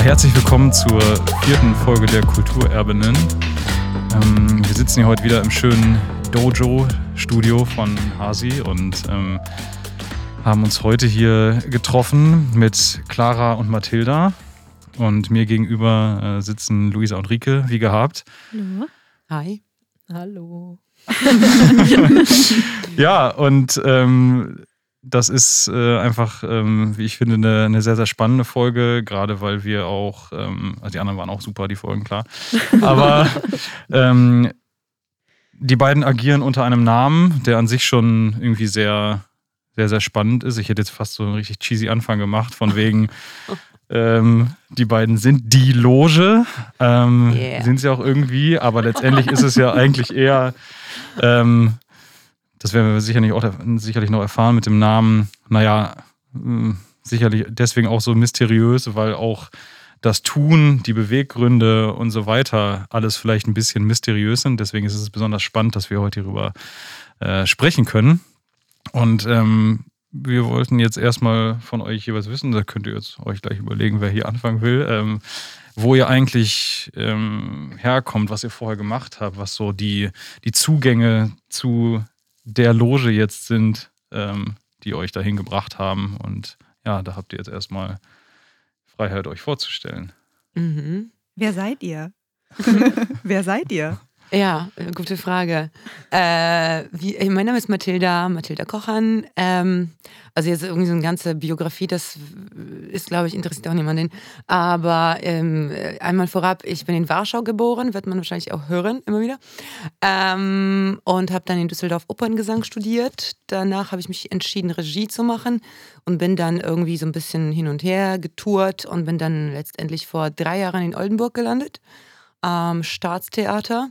Ja, herzlich willkommen zur vierten Folge der Kulturerbinnen. Ähm, wir sitzen hier heute wieder im schönen Dojo-Studio von Hasi und ähm, haben uns heute hier getroffen mit Clara und Mathilda. Und mir gegenüber äh, sitzen Luisa und Rike, wie gehabt. Hallo. Hi. Hallo. ja, und ähm, das ist äh, einfach, ähm, wie ich finde, eine, eine, sehr, sehr spannende Folge, gerade weil wir auch, ähm, also die anderen waren auch super, die Folgen, klar. Aber ähm, die beiden agieren unter einem Namen, der an sich schon irgendwie sehr, sehr, sehr spannend ist. Ich hätte jetzt fast so einen richtig cheesy Anfang gemacht, von wegen, ähm, die beiden sind die Loge. Ähm, yeah. Sind sie auch irgendwie, aber letztendlich ist es ja eigentlich eher ähm, das werden wir sicherlich, auch, sicherlich noch erfahren mit dem Namen, naja, hm, sicherlich deswegen auch so mysteriös, weil auch das Tun, die Beweggründe und so weiter alles vielleicht ein bisschen mysteriös sind. Deswegen ist es besonders spannend, dass wir heute hierüber äh, sprechen können. Und ähm, wir wollten jetzt erstmal von euch jeweils wissen, da könnt ihr jetzt euch gleich überlegen, wer hier anfangen will, ähm, wo ihr eigentlich ähm, herkommt, was ihr vorher gemacht habt, was so die, die Zugänge zu der Loge jetzt sind, ähm, die euch dahin gebracht haben. Und ja, da habt ihr jetzt erstmal Freiheit, euch vorzustellen. Mhm. Wer seid ihr? Wer seid ihr? Ja, gute Frage. Äh, wie, mein Name ist Mathilda, Mathilda Kochan. Ähm, also jetzt irgendwie so eine ganze Biografie, das ist, glaube ich, interessiert auch niemanden. Aber ähm, einmal vorab, ich bin in Warschau geboren, wird man wahrscheinlich auch hören, immer wieder. Ähm, und habe dann in Düsseldorf Operngesang studiert. Danach habe ich mich entschieden, Regie zu machen und bin dann irgendwie so ein bisschen hin und her getourt und bin dann letztendlich vor drei Jahren in Oldenburg gelandet, am Staatstheater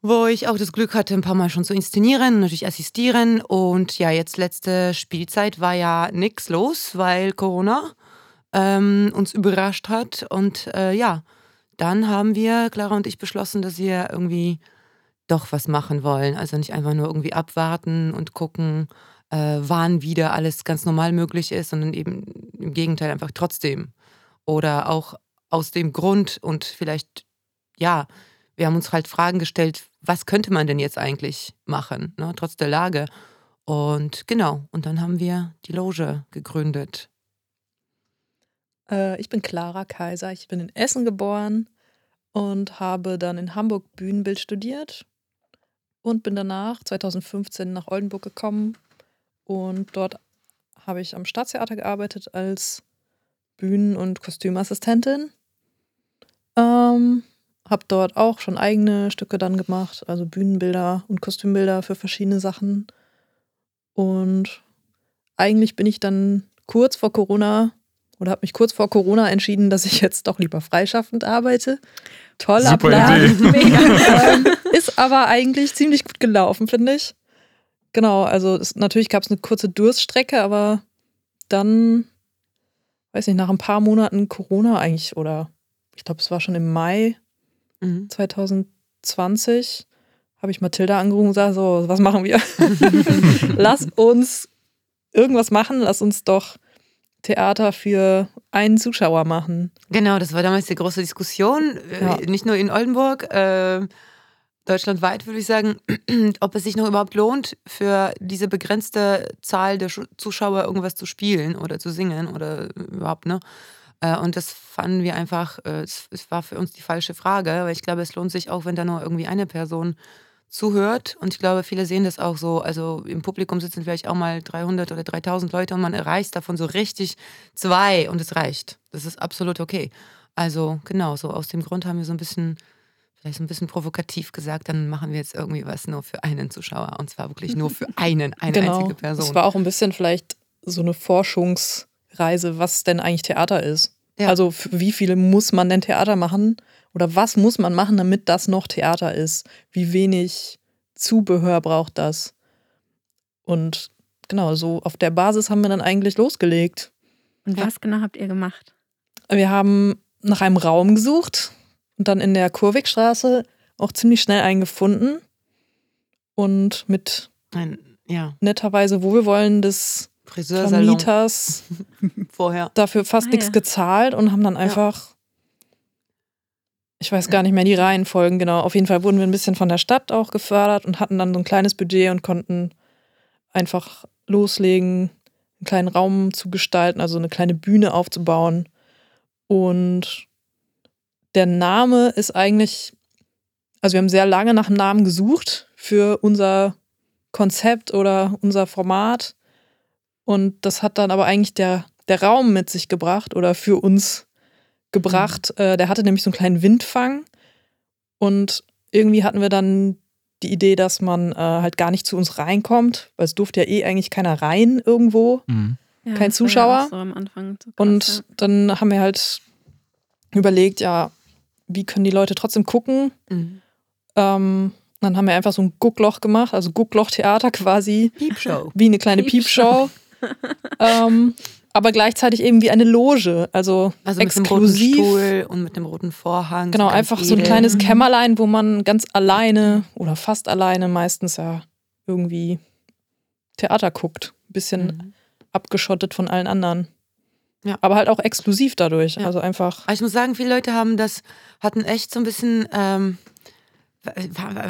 wo ich auch das Glück hatte, ein paar Mal schon zu inszenieren, natürlich assistieren. Und ja, jetzt letzte Spielzeit war ja nichts los, weil Corona ähm, uns überrascht hat. Und äh, ja, dann haben wir, Clara und ich, beschlossen, dass wir irgendwie doch was machen wollen. Also nicht einfach nur irgendwie abwarten und gucken, äh, wann wieder alles ganz normal möglich ist, sondern eben im Gegenteil einfach trotzdem. Oder auch aus dem Grund und vielleicht, ja, wir haben uns halt Fragen gestellt, was könnte man denn jetzt eigentlich machen, ne, trotz der Lage. Und genau, und dann haben wir die Loge gegründet. Äh, ich bin Clara Kaiser, ich bin in Essen geboren und habe dann in Hamburg Bühnenbild studiert und bin danach 2015 nach Oldenburg gekommen und dort habe ich am Staatstheater gearbeitet als Bühnen- und Kostümassistentin. Ähm, habe dort auch schon eigene Stücke dann gemacht, also Bühnenbilder und Kostümbilder für verschiedene Sachen. Und eigentlich bin ich dann kurz vor Corona oder habe mich kurz vor Corona entschieden, dass ich jetzt doch lieber freischaffend arbeite. Idee. mega. ist aber eigentlich ziemlich gut gelaufen, finde ich. Genau, also es, natürlich gab es eine kurze Durststrecke, aber dann, weiß nicht, nach ein paar Monaten Corona eigentlich, oder ich glaube, es war schon im Mai, Mhm. 2020 habe ich Mathilda angerufen und gesagt, so, was machen wir? lass uns irgendwas machen, lass uns doch Theater für einen Zuschauer machen. Genau, das war damals die große Diskussion, äh, ja. nicht nur in Oldenburg, äh, deutschlandweit würde ich sagen, ob es sich noch überhaupt lohnt, für diese begrenzte Zahl der Zuschauer irgendwas zu spielen oder zu singen oder überhaupt, ne? Äh, und das fanden wir einfach, äh, es war für uns die falsche Frage, weil ich glaube, es lohnt sich auch, wenn da nur irgendwie eine Person zuhört. Und ich glaube, viele sehen das auch so. Also im Publikum sitzen vielleicht auch mal 300 oder 3000 Leute und man erreicht davon so richtig zwei und es reicht. Das ist absolut okay. Also genau, so aus dem Grund haben wir so ein bisschen, vielleicht so ein bisschen provokativ gesagt, dann machen wir jetzt irgendwie was nur für einen Zuschauer. Und zwar wirklich nur für einen, eine genau. einzige Person. Es war auch ein bisschen vielleicht so eine Forschungs- Reise, was denn eigentlich Theater ist. Ja. Also wie viele muss man denn Theater machen? Oder was muss man machen, damit das noch Theater ist? Wie wenig Zubehör braucht das? Und genau, so auf der Basis haben wir dann eigentlich losgelegt. Und was genau habt ihr gemacht? Wir haben nach einem Raum gesucht und dann in der Kurwigstraße auch ziemlich schnell einen gefunden. Und mit Ein, ja. netterweise wohlwollendes Friseursalon Vermieters vorher. dafür fast Ah, nichts ja. gezahlt und haben dann einfach, ich weiß gar nicht mehr die Reihenfolgen genau. Auf jeden Fall wurden wir ein bisschen von der Stadt auch gefördert und hatten dann so ein kleines Budget und konnten einfach loslegen, einen kleinen Raum zu gestalten, also eine kleine Bühne aufzubauen. Und der Name ist eigentlich, also wir haben sehr lange nach einem Namen gesucht für unser Konzept oder unser Format. Und das hat dann aber eigentlich der, der Raum mit sich gebracht oder für uns gebracht. Äh, der hatte nämlich so einen kleinen Windfang. Und irgendwie hatten wir dann die Idee, dass man äh, halt gar nicht zu uns reinkommt, weil es durfte ja eh eigentlich keiner rein irgendwo. Mhm. Ja, Kein Zuschauer. Ja so am Anfang so krass, Und dann haben wir halt überlegt, ja, wie können die Leute trotzdem gucken? Mhm. Ähm, dann haben wir einfach so ein Guckloch gemacht, also Guckloch-Theater quasi, Piepshow. wie eine kleine Piepshow. Piepshow. Ähm, aber gleichzeitig eben wie eine Loge, also, Also mit dem roten exklusiv. Stuhl und mit dem roten Vorhang. Genau, ganz einfach so ein edel. kleines. Kämmerlein, wo man ganz alleine oder fast alleine meistens ja irgendwie Theater guckt. Ein bisschen Mhm. abgeschottet von allen anderen. Ja. Aber halt auch exklusiv dadurch. Ja. Also einfach. Aber ich muss sagen, viele Leute haben das, hatten echt so ein bisschen, ähm,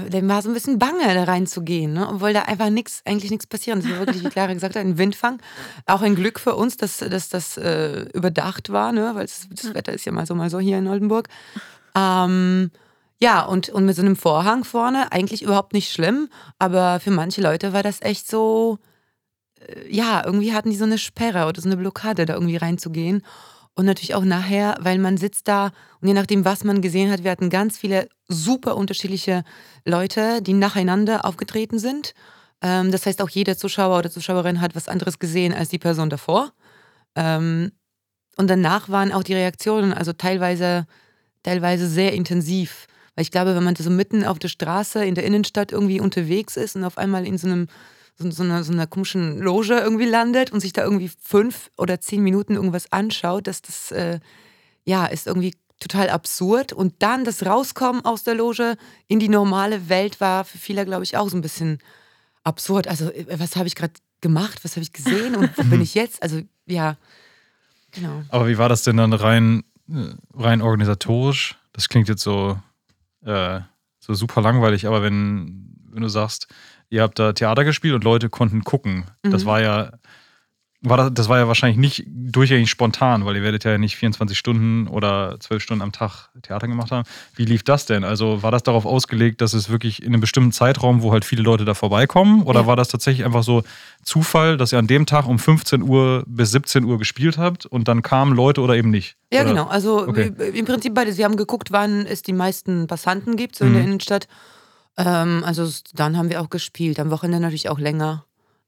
dem war so ein bisschen bange, da reinzugehen, ne? obwohl da einfach nichts, eigentlich nichts passiert. Das war wirklich, wie Clara gesagt hat, ein Windfang. Auch ein Glück für uns, dass, dass das äh, überdacht war, ne? weil das, das Wetter ist ja mal so, mal so hier in Oldenburg. Ähm, ja, und, und mit so einem Vorhang vorne, eigentlich überhaupt nicht schlimm, aber für manche Leute war das echt so, äh, ja, irgendwie hatten die so eine Sperre oder so eine Blockade, da irgendwie reinzugehen. Und natürlich auch nachher, weil man sitzt da und je nachdem, was man gesehen hat, wir hatten ganz viele super unterschiedliche Leute, die nacheinander aufgetreten sind. Ähm, das heißt, auch jeder Zuschauer oder Zuschauerin hat was anderes gesehen als die Person davor. Ähm, und danach waren auch die Reaktionen, also teilweise, teilweise sehr intensiv. Weil ich glaube, wenn man so mitten auf der Straße in der Innenstadt irgendwie unterwegs ist und auf einmal in so einem so, so, einer, so einer komischen Loge irgendwie landet und sich da irgendwie fünf oder zehn Minuten irgendwas anschaut, dass das äh, ja ist irgendwie total absurd. Und dann das Rauskommen aus der Loge in die normale Welt war für viele, glaube ich, auch so ein bisschen absurd. Also, äh, was habe ich gerade gemacht? Was habe ich gesehen? Und wo bin ich jetzt? Also, ja, genau. Aber wie war das denn dann rein, äh, rein organisatorisch? Das klingt jetzt so, äh, so super langweilig, aber wenn, wenn du sagst, ihr habt da Theater gespielt und Leute konnten gucken, das Mhm. war ja, war das, das war ja wahrscheinlich nicht durchgängig spontan, weil ihr werdet ja nicht 24 Stunden oder 12 Stunden am Tag Theater gemacht haben. Wie lief das denn? Also war das darauf ausgelegt, dass es wirklich in einem bestimmten Zeitraum, wo halt viele Leute da vorbeikommen? Oder Ja. war das tatsächlich einfach so Zufall, dass ihr an dem Tag um 15 Uhr bis 17 Uhr gespielt habt und dann kamen Leute oder eben nicht? Ja, oder? genau. Also Okay. im Prinzip beides. Wir haben geguckt, wann es die meisten Passanten gibt, so in der Mhm. Innenstadt. Ähm, also dann haben wir auch gespielt. Am Wochenende natürlich auch länger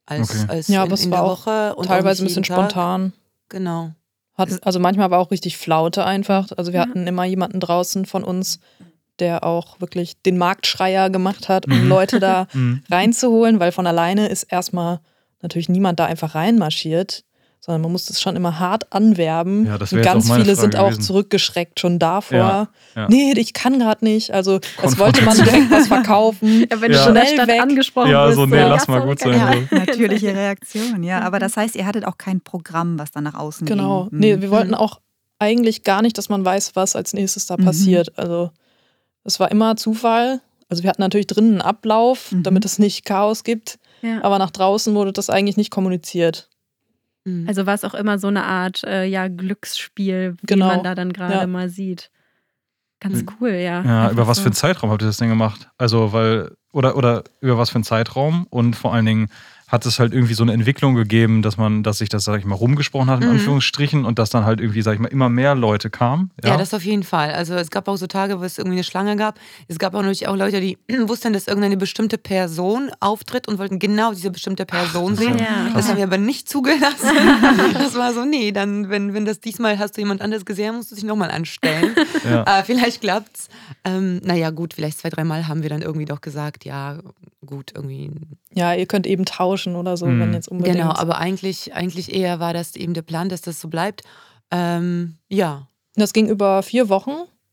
als, Okay. als Ja, in, aber es in war der auch Woche. Und teilweise ein bisschen Tag. spontan. Genau. Hat, also manchmal war auch richtig Flaute einfach. Also wir Ja. hatten immer jemanden draußen von uns, der auch wirklich den Marktschreier gemacht hat, um Mhm. Leute da Mhm. reinzuholen, weil von alleine ist erstmal natürlich niemand da einfach reinmarschiert, sondern man musste es schon immer hart anwerben. Ja, das Und ganz viele Frage sind auch gewesen. zurückgeschreckt schon davor. Ja, ja. Nee, ich kann gerade nicht. Also es Konfrontation. wollte man direkt was verkaufen. Ja, wenn Ja. du Schnell Stadt weg. angesprochen Ja, bist. so, nee, ja, lass mal gut sein. ich- Natürliche Reaktion, ja. Aber das heißt, ihr hattet auch kein Programm, was dann nach außen Genau. ging. Nee, Mhm. wir wollten auch eigentlich gar nicht, dass man weiß, was als nächstes da Mhm. passiert. Also es war immer Zufall. Also wir hatten natürlich drinnen einen Ablauf, Mhm. damit es nicht Chaos gibt. Ja. Aber nach draußen wurde das eigentlich nicht kommuniziert. Mhm. Also war es auch immer so eine Art äh, ja, Glücksspiel, wie Genau. man da dann gerade Ja. mal sieht. Ganz Mhm. cool, ja. Ja, über was so. für einen Zeitraum habt ihr das denn gemacht? Also, weil, oder, oder über was für einen Zeitraum? Und vor allen Dingen hat es halt irgendwie so eine Entwicklung gegeben, dass man, dass sich das, sag ich mal, rumgesprochen hat, in Mhm. Anführungsstrichen, und dass dann halt irgendwie, sag ich mal, immer mehr Leute kamen. Ja, das auf jeden Fall. Also es gab auch so Tage, wo es irgendwie eine Schlange gab. Es gab auch natürlich auch Leute, die wussten, dass irgendeine bestimmte Person auftritt und wollten genau diese bestimmte Person ist sehen. ja Ja. Das haben wir aber nicht zugelassen. Das war so, nee, dann, wenn, wenn das diesmal hast du jemand anderes gesehen, musst du dich nochmal anstellen. Ja. äh, vielleicht klappt's. Ähm, naja, gut, vielleicht zwei, dreimal haben wir dann irgendwie doch gesagt, ja, gut, irgendwie. Ja, ihr könnt eben tauschen oder so, Mhm. wenn jetzt unbedingt. Genau, aber eigentlich, eigentlich eher war das eben der Plan, dass das so bleibt. Ähm, ja. das ging über vier Wochen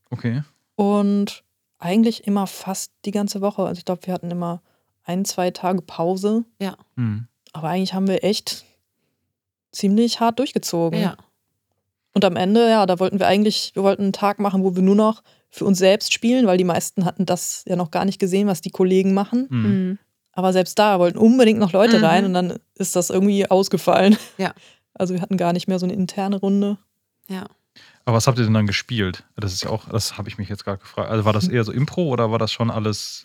Okay. und eigentlich immer fast die ganze Woche. Also ich glaube, wir hatten immer ein, zwei Tage Pause. Hm. Aber eigentlich haben wir echt ziemlich hart durchgezogen. Ja. Und am Ende, ja, da wollten wir eigentlich, wir wollten einen Tag machen, wo wir nur noch für uns selbst spielen, weil die meisten hatten das ja noch gar nicht gesehen, was die Kollegen machen. Mhm. Aber selbst da wollten unbedingt noch Leute Mhm. rein und dann ist das irgendwie ausgefallen. Ja. Also wir hatten gar nicht mehr so eine interne Runde. Ja. Aber was habt ihr denn dann gespielt? Das ist ja auch, das habe ich mich jetzt gerade gefragt. Also war das eher so Impro oder war das schon alles?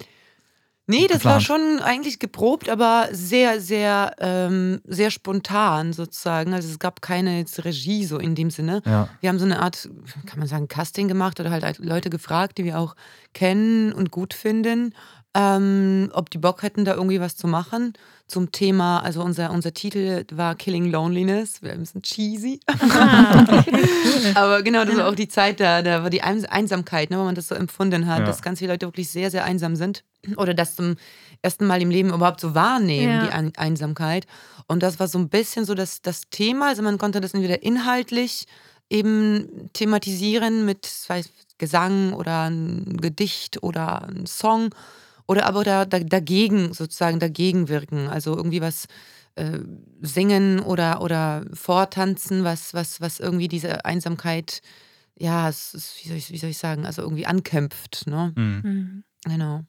Nee, das war Geplant. schon eigentlich geprobt, aber sehr, sehr, ähm, sehr spontan sozusagen. Also es gab keine jetzt Regie so in dem Sinne. Ja. Wir haben so eine Art, kann man sagen, Casting gemacht oder halt Leute gefragt, die wir auch kennen und gut finden, ähm, ob die Bock hätten, da irgendwie was zu machen zum Thema. Also unser, unser Titel war Killing Loneliness. Wir ein bisschen cheesy. Aber genau, das war auch die Zeit da, da war die Eins- Einsamkeit, ne, wo man das so empfunden hat, Ja. dass ganz viele Leute wirklich sehr, sehr einsam sind. Oder das zum ersten Mal im Leben überhaupt so wahrnehmen, Ja. die Ein Einsamkeit. Und das war so ein bisschen so das, das Thema. Also man konnte das entweder inhaltlich eben thematisieren mit Gesang oder ein Gedicht oder ein Song oder aber da, da, dagegen sozusagen dagegen wirken. Also irgendwie was äh, singen oder, oder vortanzen, was, was, was irgendwie diese Einsamkeit, ja, es ist, wie, soll ich, wie soll ich sagen, also irgendwie ankämpft. Ne? Mhm. Mhm. Genau.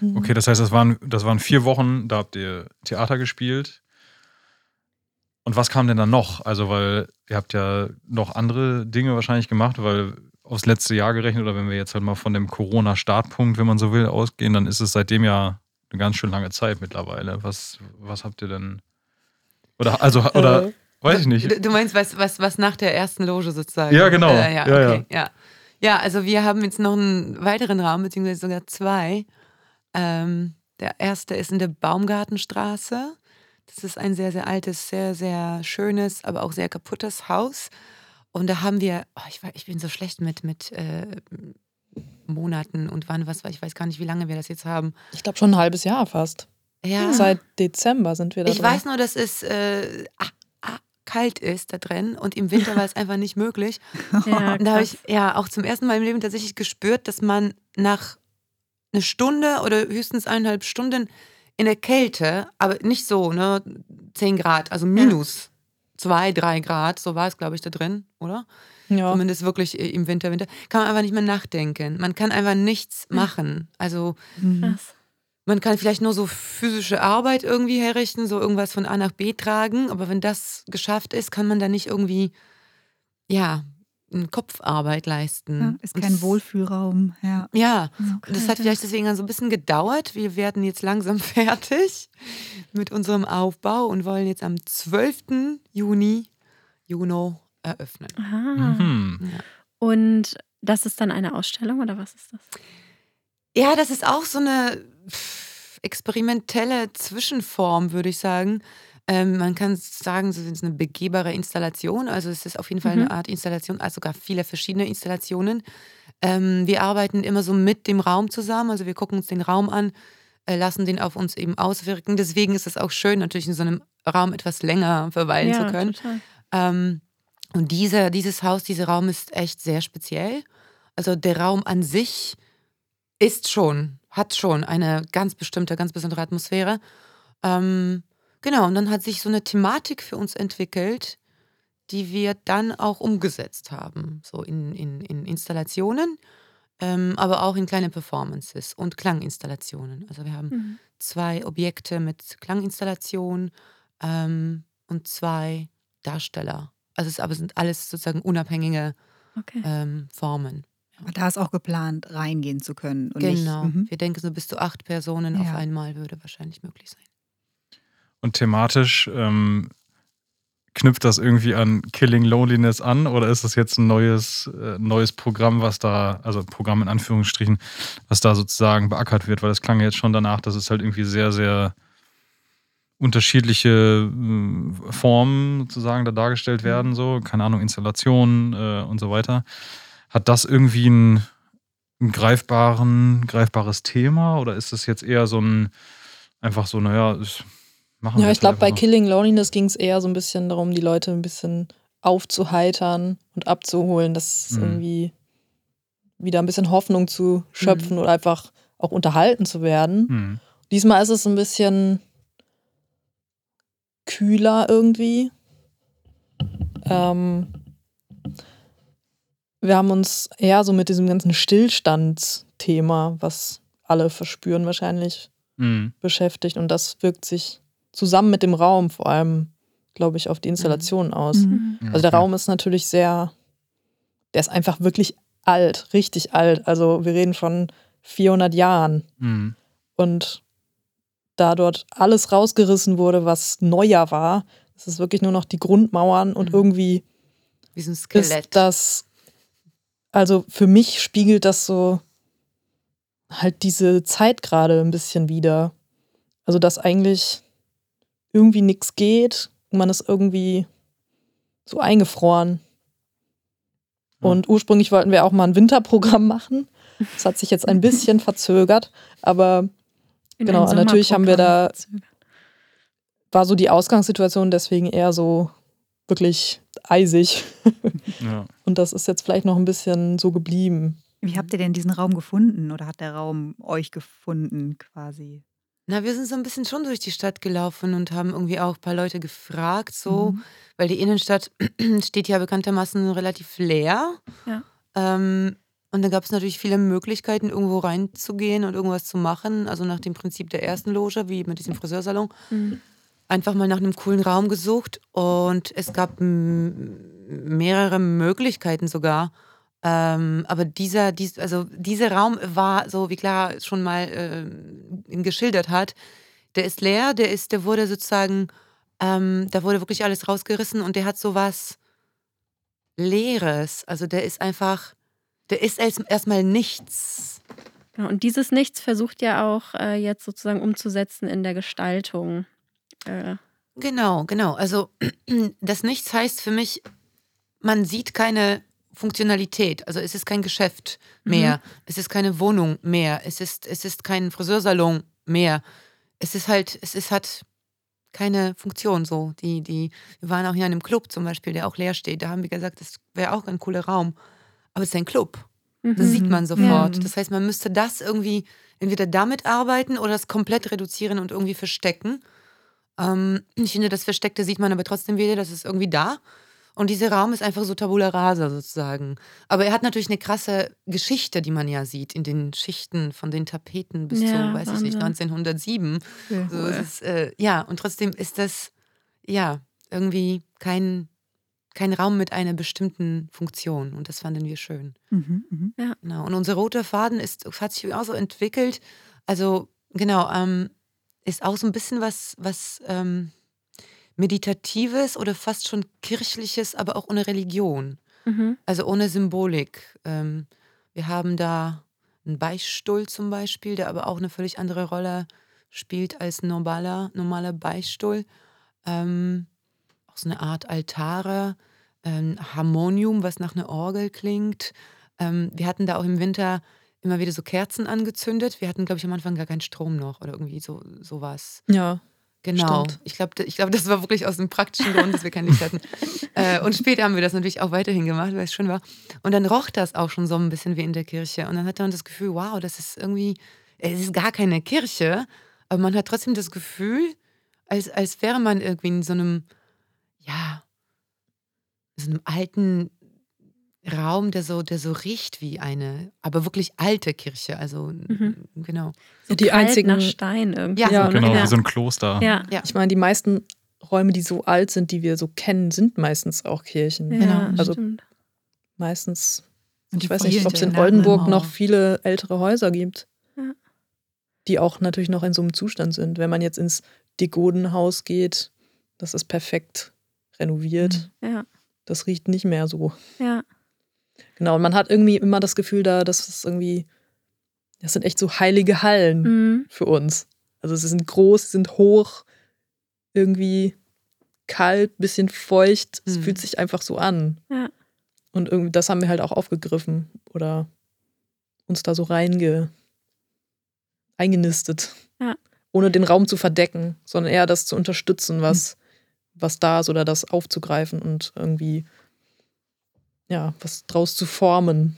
Mhm. Okay, das heißt, das waren, das waren vier Wochen, da habt ihr Theater gespielt. Und was kam denn dann noch? Also, weil ihr habt ja noch andere Dinge wahrscheinlich gemacht, weil aufs letzte Jahr gerechnet, oder wenn wir jetzt halt mal von dem Corona-Startpunkt, wenn man so will, ausgehen, dann ist es seitdem ja eine ganz schön lange Zeit mittlerweile. Was, was habt ihr denn? Oder, also, oder, Äh, weiß ich nicht. Du, meinst, was, was, was nach der ersten Loge sozusagen? Ja, genau. Äh, ja, Ja, okay. ja. Ja, also wir haben jetzt noch einen weiteren Raum, beziehungsweise sogar zwei. Ähm, der erste ist in der Baumgartenstraße. Das ist ein sehr, sehr altes, sehr, sehr schönes, aber auch sehr kaputtes Haus. Und da haben wir, oh, ich, war, ich bin so schlecht mit, mit äh, Monaten und wann, was, ich weiß gar nicht, wie lange wir das jetzt haben. Ich glaube schon ein halbes Jahr fast. Ja. Seit Dezember sind wir da Ich drin. weiß nur, dass es äh, ah, ah, kalt ist da drin und im Winter war es einfach nicht möglich. Ja, Und da habe ich ja auch zum ersten Mal im Leben tatsächlich gespürt, dass man nach einer Stunde oder höchstens eineinhalb Stunden in der Kälte, aber nicht so, ne, 10 Grad, also minus zwei, drei Grad, so war es, glaube ich, da drin, oder? Ja. Zumindest wirklich im Winter, Winter, kann man einfach nicht mehr nachdenken. Man kann einfach nichts machen. Also Mhm. Krass. man kann vielleicht nur so physische Arbeit irgendwie herrichten, so irgendwas von A nach B tragen, aber wenn das geschafft ist, kann man da nicht irgendwie, ja, eine Kopfarbeit leisten. Ja, ist kein das- Wohlfühlraum. Ja. Ja, So das hat vielleicht deswegen so ein bisschen gedauert. Wir werden jetzt langsam fertig mit unserem Aufbau und wollen jetzt am 12. Juni, Juno eröffnen. Aha. Mhm. Und das ist dann eine Ausstellung oder was ist das? Ja, das ist auch so eine experimentelle Zwischenform, würde ich sagen. Ähm, man kann sagen, es ist eine begehbare Installation. Also es ist auf jeden Fall Mhm. eine Art Installation, also sogar viele verschiedene Installationen. Ähm, wir arbeiten immer so mit dem Raum zusammen. Also wir gucken uns den Raum an, äh, lassen den auf uns eben auswirken. Deswegen ist es auch schön, natürlich in so einem Raum etwas länger verweilen zu können. total. Ähm, und diese, dieses Haus, dieser Raum ist echt sehr speziell. Also der Raum an sich ist schon, hat schon eine ganz bestimmte, ganz besondere Atmosphäre. Ähm, genau, und dann hat sich so eine Thematik für uns entwickelt, die wir dann auch umgesetzt haben. So in, in, in Installationen, ähm, aber auch in kleine Performances und Klanginstallationen. Also wir haben Mhm. zwei Objekte mit Klanginstallation ähm, und zwei Darsteller. Also es aber sind alles sozusagen unabhängige Okay. ähm, Formen. Aber da ist auch geplant, reingehen zu können. Und genau. Nicht, mhm. Wir denken so bis zu acht Personen auf Ja. einmal würde wahrscheinlich möglich sein. Und thematisch ähm, knüpft das irgendwie an Killing Loneliness an oder ist das jetzt ein neues, äh, neues Programm, was da, also Programm in Anführungsstrichen, was da sozusagen beackert wird? Weil das klang jetzt schon danach, dass es halt irgendwie sehr, sehr unterschiedliche äh, Formen sozusagen da dargestellt werden, so, keine Ahnung, Installationen äh, und so weiter. Hat das irgendwie ein, ein greifbaren, greifbares Thema oder ist das jetzt eher so ein, einfach so, naja, das machen wir Ja, ich glaube, bei so. Killing Loneliness ging es eher so ein bisschen darum, die Leute ein bisschen aufzuheitern und abzuholen, dass Mhm. irgendwie wieder ein bisschen Hoffnung zu schöpfen oder einfach auch unterhalten zu werden. Hm. Diesmal ist es ein bisschen kühler irgendwie. Ähm, wir haben uns eher so mit diesem ganzen Stillstandsthema, was alle verspüren wahrscheinlich, Mhm. beschäftigt. Und das wirkt sich zusammen mit dem Raum vor allem, glaube ich, auf die Installation aus. Mhm. Also der Raum ist natürlich sehr, der ist einfach wirklich alt, richtig alt. Also wir reden von 400 Jahren. Mhm. Und da dort alles rausgerissen wurde, was neuer war, ist es wirklich nur noch die Grundmauern und Mhm. irgendwie Wie so ein ist Skelett. das, also für mich spiegelt das so halt diese Zeit gerade ein bisschen wieder. Also dass eigentlich irgendwie nichts geht und man ist irgendwie so eingefroren. Und ursprünglich wollten wir auch mal ein Winterprogramm machen. Das hat sich jetzt ein bisschen verzögert, aber In Genau, natürlich haben wir da- war so die Ausgangssituation deswegen eher so wirklich eisig. Ja. Und das ist jetzt vielleicht noch ein bisschen so geblieben. Wie habt ihr denn diesen Raum gefunden oder hat der Raum euch gefunden quasi? Na, wir sind so ein bisschen schon durch die Stadt gelaufen und haben irgendwie auch ein paar Leute gefragt, so, Mhm. weil die Innenstadt steht ja bekanntermaßen relativ leer. Ja. Ähm, und da gab es natürlich viele Möglichkeiten, irgendwo reinzugehen und irgendwas zu machen. Also nach dem Prinzip der ersten Loge, wie mit diesem Friseursalon. Mhm. Einfach mal nach einem coolen Raum gesucht und es gab mehrere Möglichkeiten sogar. Ähm, aber dieser, dies, also dieser Raum war so, wie Clara schon mal äh, geschildert hat, der ist leer, der ist, der wurde sozusagen, ähm, da wurde wirklich alles rausgerissen und der hat sowas Leeres. Also der ist einfach, der ist erst- erstmal nichts. Genau, und dieses Nichts versucht ja auch äh, jetzt sozusagen umzusetzen in der Gestaltung. Äh, Genau, genau. Also das Nichts heißt für mich, man sieht keine Funktionalität. Also es ist kein Geschäft mehr, es ist keine Wohnung mehr, es ist, es ist kein Friseursalon mehr. Es ist halt, es ist halt keine Funktion so. Die, die, wir waren auch hier in einem Club zum Beispiel, der auch leer steht. Da haben wir gesagt, das wäre auch ein cooler Raum. Aber es ist ein Club. Das mhm. sieht man sofort. Ja. Das heißt, man müsste das irgendwie entweder damit arbeiten oder es komplett reduzieren und irgendwie verstecken. Ähm, ich finde, das Versteckte sieht man aber trotzdem wieder, das ist irgendwie da. Und dieser Raum ist einfach so tabula rasa sozusagen. Aber er hat natürlich eine krasse Geschichte, die man ja sieht in den Schichten von den Tapeten bis Ja, zu, weiß ich nicht, Wahnsinn. 1907. Cool. So, es ist, äh, ja, und trotzdem ist das ja irgendwie kein, kein Raum mit einer bestimmten Funktion. Und das fanden wir schön. Mhm, mhm. Genau. Und unser roter Faden ist, hat sich auch so entwickelt. Also, genau, ähm, ist auch so ein bisschen was, was ähm, Meditatives oder fast schon Kirchliches, aber auch ohne Religion. Mhm. Also ohne Symbolik. Ähm, wir haben da einen Beichtstuhl zum Beispiel, der aber auch eine völlig andere Rolle spielt als ein normaler, normaler Beichtstuhl. Ähm, so eine Art Altare, ähm, Harmonium, was nach einer Orgel klingt. Ähm, wir hatten da auch im Winter immer wieder so Kerzen angezündet. Wir hatten, glaube ich, am Anfang gar keinen Strom noch oder irgendwie so sowas. Ja. Genau. Stimmt. Ich glaube, ich glaub, das war wirklich aus dem praktischen Grund, dass wir kein Licht hatten. äh, und später haben wir das natürlich auch weiterhin gemacht, weil es schön war. Und dann roch das auch schon so ein bisschen wie in der Kirche. Und dann hatte man das Gefühl, wow, das ist irgendwie, es ist gar keine Kirche, aber man hat trotzdem das Gefühl, als, als wäre man irgendwie in so einem, ja, so einem alten Raum, der so, der so riecht wie eine, aber wirklich alte Kirche. Also, Mhm. genau. So Die einzigen- nach Stein irgendwie. Ja, so, ne? Genau, ja. wie so ein Kloster. ja. Ja. Ich meine, die meisten Räume, die so alt sind, die wir so kennen, sind meistens auch Kirchen. Ja, Genau. Also stimmt. meistens. Und Ich weiß nicht, ob es in Oldenburg noch viele ältere Häuser gibt, Ja. die auch natürlich noch in so einem Zustand sind. Wenn man jetzt ins Degodenhaus geht, das ist perfekt renoviert. Ja, Das riecht nicht mehr so. ja. Genau, und man hat irgendwie immer das Gefühl da, dass es irgendwie, das sind echt so heilige Hallen Mhm. für uns. Also sie sind groß, sie sind hoch, irgendwie kalt, bisschen feucht. Es Mhm. fühlt sich einfach so an. Ja. Und irgendwie, das haben wir halt auch aufgegriffen oder uns da so reinge eingenistet. Ja. Ohne den Raum zu verdecken, sondern eher das zu unterstützen, was, was da ist oder das aufzugreifen und irgendwie ja, was draus zu formen.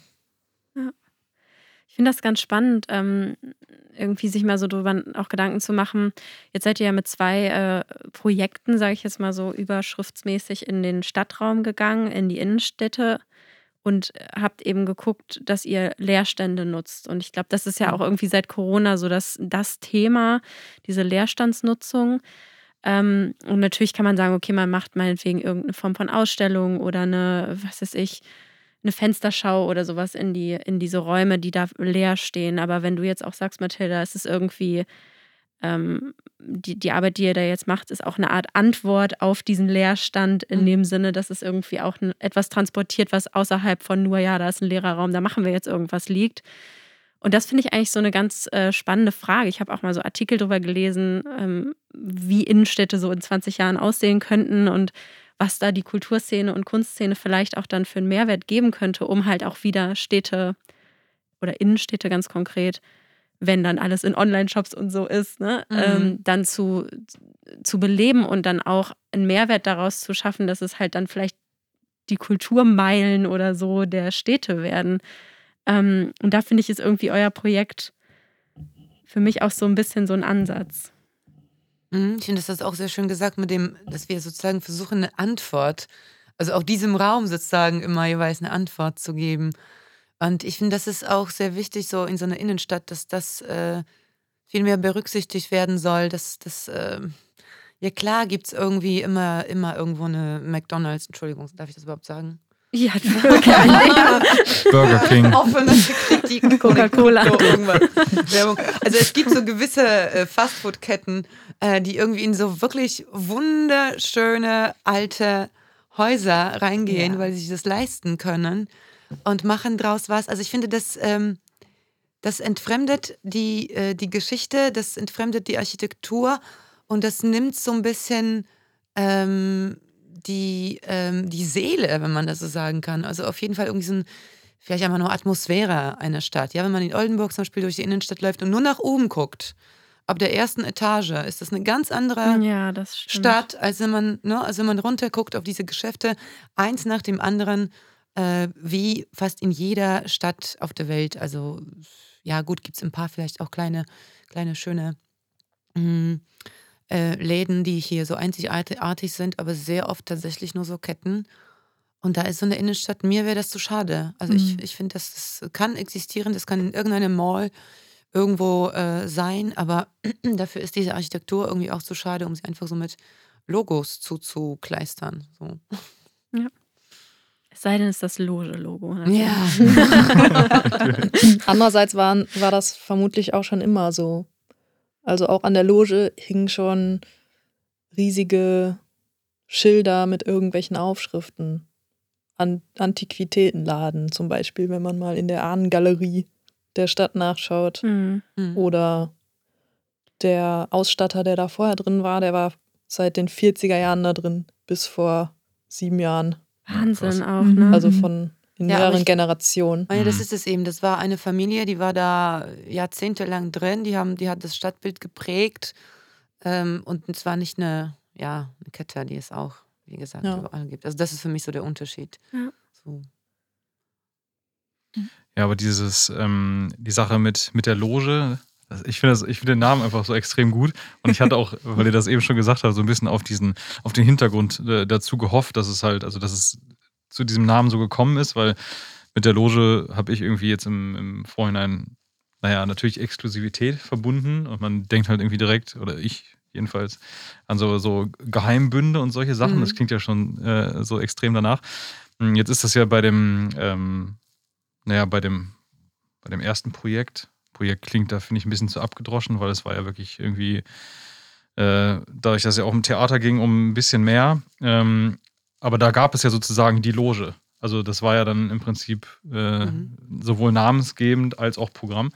Ich finde das ganz spannend, ähm, irgendwie sich mal so drüber auch Gedanken zu machen. Jetzt seid ihr ja mit zwei äh, Projekten, sage ich jetzt mal so überschriftsmäßig, in den Stadtraum gegangen, in die Innenstädte und habt eben geguckt, dass ihr Leerstände nutzt. Und ich glaube, das ist ja auch irgendwie seit Corona so das, das Thema, diese Leerstandsnutzung. Ähm, und natürlich kann man sagen, okay, man macht meinetwegen irgendeine Form von Ausstellung oder eine, was weiß ich, eine Fensterschau oder sowas in, die, in diese Räume, die da leer stehen. Aber wenn du jetzt auch sagst, Mathilda, es ist irgendwie ähm, die, die Arbeit, die ihr da jetzt macht, ist auch eine Art Antwort auf diesen Leerstand in mhm. dem Sinne, dass es irgendwie auch etwas transportiert, was außerhalb von nur, ja, da ist ein leerer Raum, da machen wir jetzt irgendwas liegt. Und das finde ich eigentlich so eine ganz äh, spannende Frage. Ich habe auch mal so Artikel darüber gelesen, ähm, wie Innenstädte so in 20 Jahren aussehen könnten und was da die Kulturszene und Kunstszene vielleicht auch dann für einen Mehrwert geben könnte, um halt auch wieder Städte oder Innenstädte ganz konkret wenn dann alles in Online-Shops und so ist, ne, mhm. ähm, dann zu, zu beleben und dann auch einen Mehrwert daraus zu schaffen, dass es halt dann vielleicht die Kulturmeilen oder so der Städte werden. Ähm, und da finde ich, ist irgendwie euer Projekt für mich auch so ein bisschen so ein Ansatz. Mhm, ich finde, das hast auch sehr schön gesagt, mit dem, dass wir sozusagen versuchen, eine Antwort, also auch diesem Raum sozusagen immer jeweils eine Antwort zu geben. Und ich finde, das ist auch sehr wichtig, so in so einer Innenstadt, dass das äh, viel mehr berücksichtigt werden soll. Dass das, äh, ja klar, gibt es irgendwie immer, immer irgendwo eine McDonalds, Entschuldigung, darf ich das überhaupt sagen? Ja, Burger King. Offene Kritik, Coca-Cola. Also es gibt so gewisse äh, Fastfood-Ketten, äh, die irgendwie in so wirklich wunderschöne alte Häuser reingehen, ja. weil sie sich das leisten können und machen draus was. Also ich finde, das, ähm, das entfremdet die, äh, die Geschichte, das entfremdet die Architektur und das nimmt so ein bisschen ähm, die, ähm, die Seele, wenn man das so sagen kann. Also auf jeden Fall irgendwie so ein, vielleicht einfach nur Atmosphäre einer Stadt. Ja, wenn man in Oldenburg zum Beispiel durch die Innenstadt läuft und nur nach oben guckt, ab der ersten Etage ist das eine ganz andere ja, Stadt, als wenn man, ne, als wenn man runterguckt auf diese Geschäfte, eins nach dem anderen äh, wie fast in jeder Stadt auf der Welt. Also ja gut, gibt es ein paar vielleicht auch kleine, kleine schöne mh, mm, äh, Läden, die hier so einzigartig sind, aber sehr oft tatsächlich nur so Ketten. Und da ist so eine Innenstadt, mir wäre das zu schade. Also mhm. ich, ich finde, das, das kann existieren, das kann in irgendeinem Mall irgendwo äh, sein, aber dafür ist diese Architektur irgendwie auch zu schade, um sie einfach so mit Logos zuzukleistern. So. Ja. Es sei denn, es ist das Loge-Logo. Ja. Andererseits waren, war das vermutlich auch schon immer so. Also auch an der Loge hingen schon riesige Schilder mit irgendwelchen Aufschriften. An Antiquitätenladen zum Beispiel, wenn man mal in der Ahnengalerie der Stadt nachschaut. Mhm. Oder der Ausstatter, der da vorher drin war, der war seit den 40er Jahren da drin, bis vor sieben Jahren. Wahnsinn auch, ne? Also von in ja, mehreren ich, Generationen. Ja, das ist es eben. Das war eine Familie, die war da jahrzehntelang drin. Die, haben, die hat das Stadtbild geprägt. Ähm, und es war nicht eine, ja, eine Kette, die es auch, wie gesagt, ja. überall gibt. Also das ist für mich so der Unterschied. Ja. So. Ja, aber dieses, ähm, die Sache mit, mit der Loge, ich finde find den Namen einfach so extrem gut. Und ich hatte auch, weil ihr das eben schon gesagt habt, so ein bisschen auf diesen, auf den Hintergrund äh, dazu gehofft, dass es halt, also dass es zu diesem Namen so gekommen ist, weil mit der Loge habe ich irgendwie jetzt im, im Vorhinein, naja, natürlich Exklusivität verbunden und man denkt halt irgendwie direkt, oder ich jedenfalls, an so, so Geheimbünde und solche Sachen. Mhm. Das klingt ja schon äh, so extrem danach. Hm, jetzt ist das ja bei dem, ähm, naja, bei dem, bei dem ersten Projekt, Projekt klingt da, finde ich, ein bisschen zu abgedroschen, weil es war ja wirklich irgendwie, äh, dadurch, dass es ja auch im Theater ging, um ein bisschen mehr. Ähm, aber da gab es ja sozusagen die Loge. Also das war ja dann im Prinzip äh, mhm. sowohl namensgebend als auch Programm.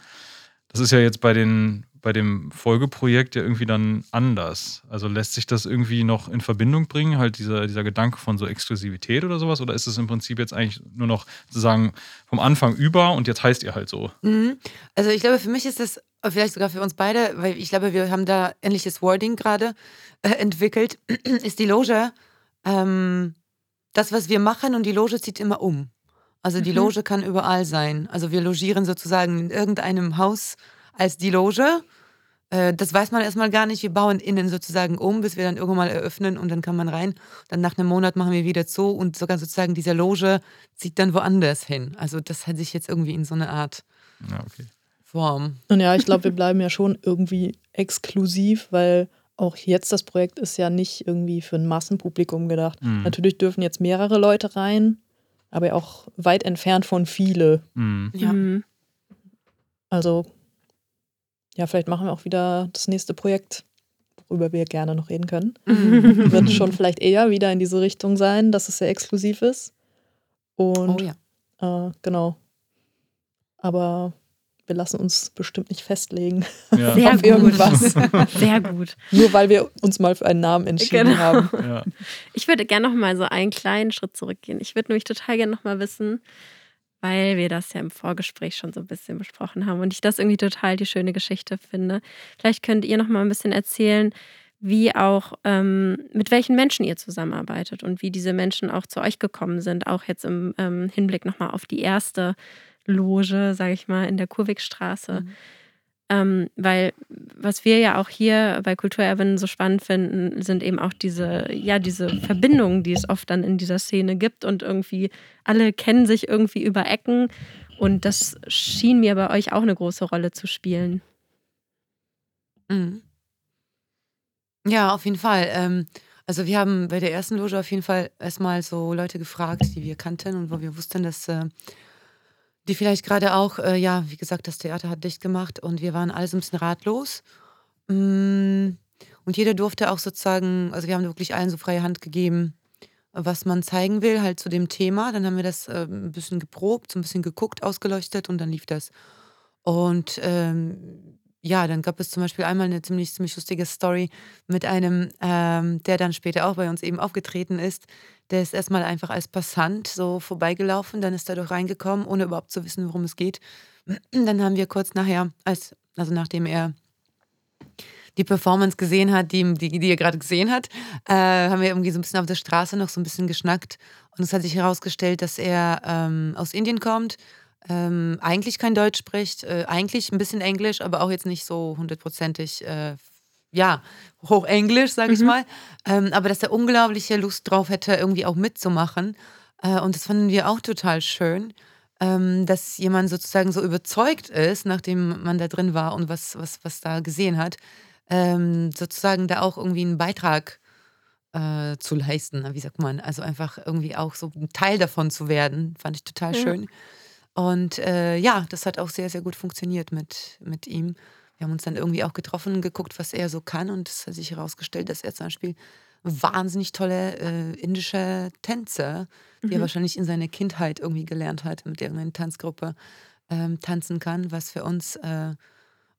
Das ist ja jetzt bei den bei dem Folgeprojekt ja irgendwie dann anders. Also lässt sich das irgendwie noch in Verbindung bringen, halt dieser, dieser Gedanke von so Exklusivität oder sowas? Oder ist es im Prinzip jetzt eigentlich nur noch sozusagen vom Anfang über und jetzt heißt ihr halt so? Mhm. Also ich glaube, für mich ist das, vielleicht sogar für uns beide, weil ich glaube, wir haben da ähnliches Wording gerade äh, entwickelt, ist die Loge ähm, das, was wir machen und die Loge zieht immer um. Also die Mhm. Loge kann überall sein. Also wir logieren sozusagen in irgendeinem Haus als die Loge. Äh, Das weiß man erstmal gar nicht. Wir bauen innen sozusagen um, bis wir dann irgendwann mal eröffnen und dann kann man rein. Dann nach einem Monat machen wir wieder zu und sogar sozusagen diese Loge zieht dann woanders hin. Also das hat sich jetzt irgendwie in so eine Art Ja, okay. Form. Und ja, ich glaube, wir bleiben ja schon irgendwie exklusiv, weil auch jetzt das Projekt ist ja nicht irgendwie für ein Massenpublikum gedacht. Mhm. Natürlich dürfen jetzt mehrere Leute rein, aber auch weit entfernt von viele. Mhm. Ja. Mhm. Also, ja, vielleicht machen wir auch wieder das nächste Projekt, worüber wir gerne noch reden können. Wird schon vielleicht eher wieder in diese Richtung sein, dass es sehr exklusiv ist. Und Oh ja. äh, genau. Aber wir lassen uns bestimmt nicht festlegen Ja. Sehr auf gut. irgendwas. Sehr gut. Nur weil wir uns mal für einen Namen entschieden Genau. haben. ja. Ich würde gerne noch mal so einen kleinen Schritt zurückgehen. Ich würde nämlich total gerne noch mal wissen, weil wir das ja im Vorgespräch schon so ein bisschen besprochen haben und ich das irgendwie total die schöne Geschichte finde. Vielleicht könnt ihr noch mal ein bisschen erzählen, wie auch ähm, mit welchen Menschen ihr zusammenarbeitet und wie diese Menschen auch zu euch gekommen sind, auch jetzt im ähm, Hinblick noch mal auf die erste Loge, sage ich mal, in der Kurwigstraße. Mhm. Ähm, weil was wir ja auch hier bei Kulturerben so spannend finden, sind eben auch diese, ja, diese Verbindungen, die es oft dann in dieser Szene gibt und irgendwie alle kennen sich irgendwie über Ecken und das schien mir bei euch auch eine große Rolle zu spielen. Mhm. Ja, auf jeden Fall. Ähm, also wir haben bei der ersten Loge auf jeden Fall erstmal so Leute gefragt, die wir kannten und wo wir wussten, dass äh, die vielleicht gerade auch, äh, ja, wie gesagt, das Theater hat dicht gemacht und wir waren alle so ein bisschen ratlos. Mm, Und jeder durfte auch sozusagen, also wir haben wirklich allen so freie Hand gegeben, was man zeigen will, halt zu dem Thema. Dann haben wir das äh, ein bisschen geprobt, so ein bisschen geguckt, ausgeleuchtet und dann lief das. Und ähm, ja, dann gab es zum Beispiel einmal eine ziemlich, ziemlich lustige Story mit einem, ähm, der dann später auch bei uns eben aufgetreten ist. Der ist erstmal einfach als Passant so vorbeigelaufen, dann ist er doch reingekommen, ohne überhaupt zu wissen, worum es geht. Dann haben wir kurz nachher, als, also nachdem er die Performance gesehen hat, die, die, die er gerade gesehen hat, äh, haben wir irgendwie so ein bisschen auf der Straße noch so ein bisschen geschnackt. Und es hat sich herausgestellt, dass er ähm, aus Indien kommt, ähm, eigentlich kein Deutsch spricht, äh, eigentlich ein bisschen Englisch, aber auch jetzt nicht so hundertprozentig, äh, ja, Hochenglisch, sage ich Mhm. mal. Ähm, aber dass er unglaubliche Lust drauf hätte, irgendwie auch mitzumachen. Äh, und das fanden wir auch total schön, ähm, dass jemand sozusagen so überzeugt ist, nachdem man da drin war und was, was, was da gesehen hat, ähm, sozusagen da auch irgendwie einen Beitrag äh, zu leisten. Wie sagt man? Also einfach irgendwie auch so ein Teil davon zu werden, fand ich total Ja. schön. Und äh, ja, das hat auch sehr, sehr gut funktioniert mit, mit ihm. Wir haben uns dann irgendwie auch getroffen, geguckt, was er so kann. Und es hat sich herausgestellt, dass er zum Beispiel wahnsinnig tolle äh, indische Tänze, die er Mhm. wahrscheinlich in seiner Kindheit irgendwie gelernt hat, mit irgendeiner Tanzgruppe ähm, tanzen kann, was für uns äh,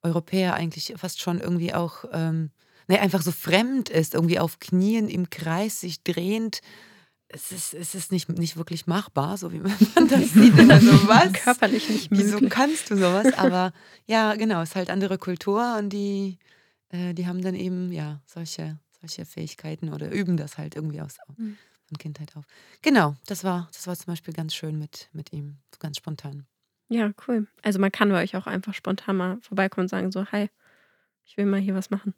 Europäer eigentlich fast schon irgendwie auch ähm, ne, einfach so fremd ist, irgendwie auf Knien im Kreis sich drehend. Es ist, es ist nicht, nicht wirklich machbar, so wie man das sieht. Also was? Körperlich nicht Wieso möglich. kannst du sowas? Aber ja, genau, es ist halt andere Kultur und die, äh, die haben dann eben ja solche, solche Fähigkeiten oder üben das halt irgendwie aus Mhm. von Kindheit auf. Genau, das war, das war zum Beispiel ganz schön mit, mit ihm, so ganz spontan. Ja, cool. Also man kann bei euch auch einfach spontan mal vorbeikommen und sagen so, hi, ich will mal hier was machen.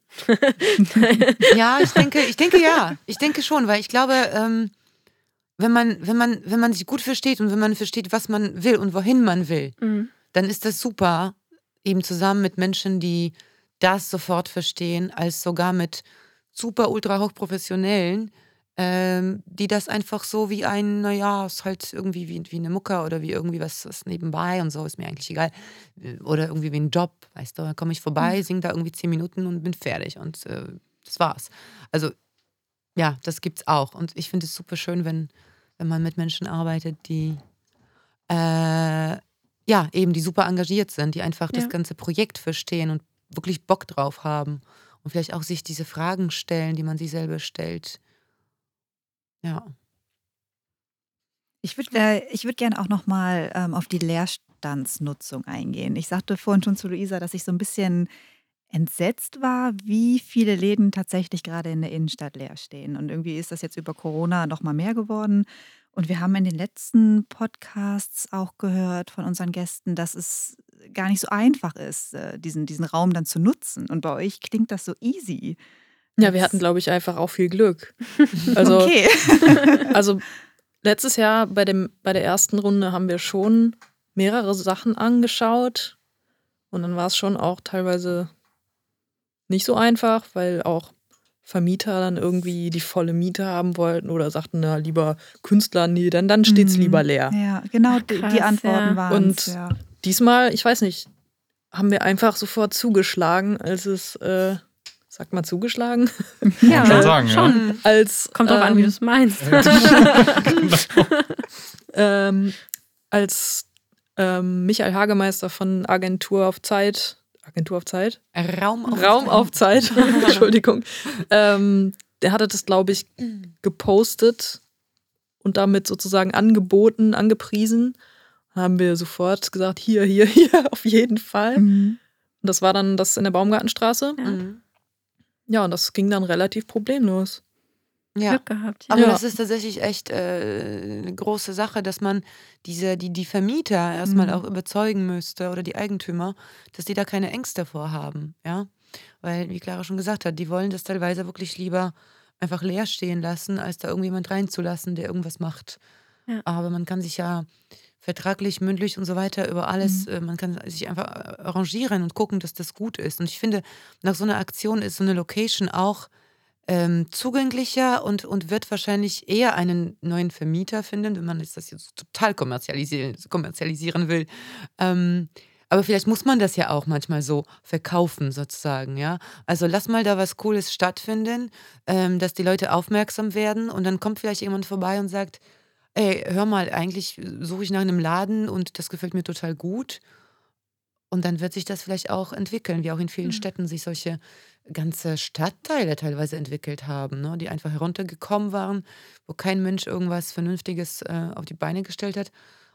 Ja, ich denke, ich denke ja. Ich denke schon, weil ich glaube, ähm, wenn man, wenn man, wenn man sich gut versteht und wenn man versteht, was man will und wohin man will, Mhm. dann ist das super, eben zusammen mit Menschen, die das sofort verstehen, als sogar mit super ultra hochprofessionellen, ähm, die das einfach so wie ein, naja, ist halt irgendwie wie, wie eine Mucke oder wie irgendwie was, was nebenbei und so, ist mir eigentlich egal. Oder irgendwie wie ein Job, weißt du, da komme ich vorbei, sing da irgendwie zehn Minuten und bin fertig und äh, das war's. Also ja, das gibt's auch. Und ich finde es super schön, wenn, wenn man mit Menschen arbeitet, die äh, ja, eben die super engagiert sind, die einfach Ja. das ganze Projekt verstehen und wirklich Bock drauf haben und vielleicht auch sich diese Fragen stellen, die man sich selber stellt. Ja. Ich würde äh, ich würd gerne auch nochmal ähm, auf die Leerstandsnutzung eingehen. Ich sagte vorhin schon zu Luisa, dass ich so ein bisschen entsetzt war, wie viele Läden tatsächlich gerade in der Innenstadt leer stehen. Und irgendwie ist das jetzt über Corona nochmal mehr geworden. Und wir haben in den letzten Podcasts auch gehört von unseren Gästen, dass es gar nicht so einfach ist, äh, diesen, diesen Raum dann zu nutzen. Und bei euch klingt das so easy. Ja, wir hatten, glaube ich, einfach auch viel Glück. Also, okay. also letztes Jahr bei, dem, bei der ersten Runde haben wir schon mehrere Sachen angeschaut. Und dann war es schon auch teilweise nicht so einfach, weil auch Vermieter dann irgendwie die volle Miete haben wollten oder sagten, na, lieber Künstler, nee, dann, dann steht es Mhm. lieber leer. Ja, genau, die, krass, die Antworten ja. waren Und- ja. Diesmal, ich weiß nicht, haben wir einfach sofort zugeschlagen, als es, äh, sagt man zugeschlagen? Ja, schon sagen, ja. schon. Als, Kommt drauf an, wie ähm, du es meinst. ähm, als ähm, Michael Hagemeister von Agentur auf Zeit, Agentur auf Zeit? Raum auf Raum auf Zeit, Entschuldigung. Ähm, der hatte das, glaube ich, gepostet und damit sozusagen angeboten, angepriesen. Haben wir sofort gesagt, hier, hier, hier, auf jeden Fall. Und Mhm. das war dann das in der Baumgartenstraße. Ja. Mhm. Ja, und das ging dann relativ problemlos. Ja. Glück gehabt. Ja. Aber das ist tatsächlich echt äh, eine große Sache, dass man diese, die, die Vermieter erstmal Mhm. auch überzeugen müsste oder die Eigentümer, dass die da keine Ängste vorhaben, ja. Weil, wie Clara schon gesagt hat, die wollen das teilweise wirklich lieber einfach leer stehen lassen, als da irgendjemand reinzulassen, der irgendwas macht. Ja. Aber man kann sich ja vertraglich, mündlich und so weiter über alles, Mhm. äh, man kann sich einfach äh, arrangieren und gucken, dass das gut ist. Und ich finde, nach so einer Aktion ist so eine Location auch ähm, zugänglicher und, und wird wahrscheinlich eher einen neuen Vermieter finden, wenn man das jetzt total kommerzialisieren, kommerzialisieren will. Ähm, aber vielleicht muss man das ja auch manchmal so verkaufen, sozusagen, ja. Also lass mal da was Cooles stattfinden, ähm, dass die Leute aufmerksam werden und dann kommt vielleicht jemand vorbei und sagt, ey, hör mal, eigentlich suche ich nach einem Laden und das gefällt mir total gut. Und dann wird sich das vielleicht auch entwickeln, wie auch in vielen Mhm. Städten sich solche ganze Stadtteile teilweise entwickelt haben, ne? die einfach heruntergekommen waren, wo kein Mensch irgendwas Vernünftiges äh, auf die Beine gestellt hat.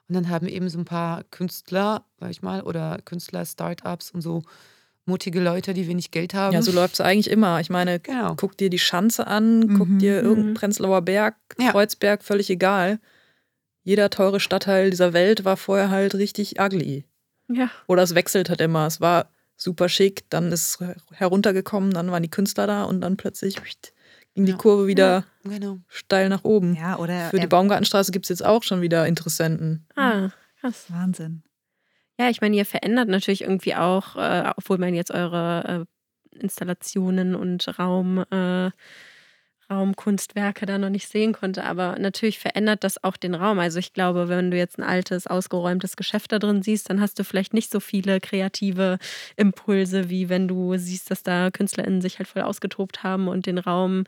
Und dann haben eben so ein paar Künstler, sag ich mal, oder Künstler, Startups und so mutige Leute, die wenig Geld haben. Ja, so läuft es eigentlich immer. Ich meine, Genau. guck dir die Schanze an, guck Mhm. dir irgendeinen Mhm. Prenzlauer Berg, Ja. Kreuzberg, völlig egal. Jeder teure Stadtteil dieser Welt war vorher halt richtig ugly. Ja. Oder es wechselt halt immer. Es war super schick, dann ist es heruntergekommen, dann waren die Künstler da und dann plötzlich ging die Ja. Kurve wieder Genau. steil nach oben. Ja, oder Für die Baumgartenstraße gibt es jetzt auch schon wieder Interessenten. Ah, krass. Wahnsinn. Ja, ich meine, ihr verändert natürlich irgendwie auch, äh, obwohl man jetzt eure äh, Installationen und Raum, äh, Raumkunstwerke da noch nicht sehen konnte, aber natürlich verändert das auch den Raum. Also ich glaube, wenn du jetzt ein altes, ausgeräumtes Geschäft da drin siehst, dann hast du vielleicht nicht so viele kreative Impulse, wie wenn du siehst, dass da KünstlerInnen sich halt voll ausgetobt haben und den Raum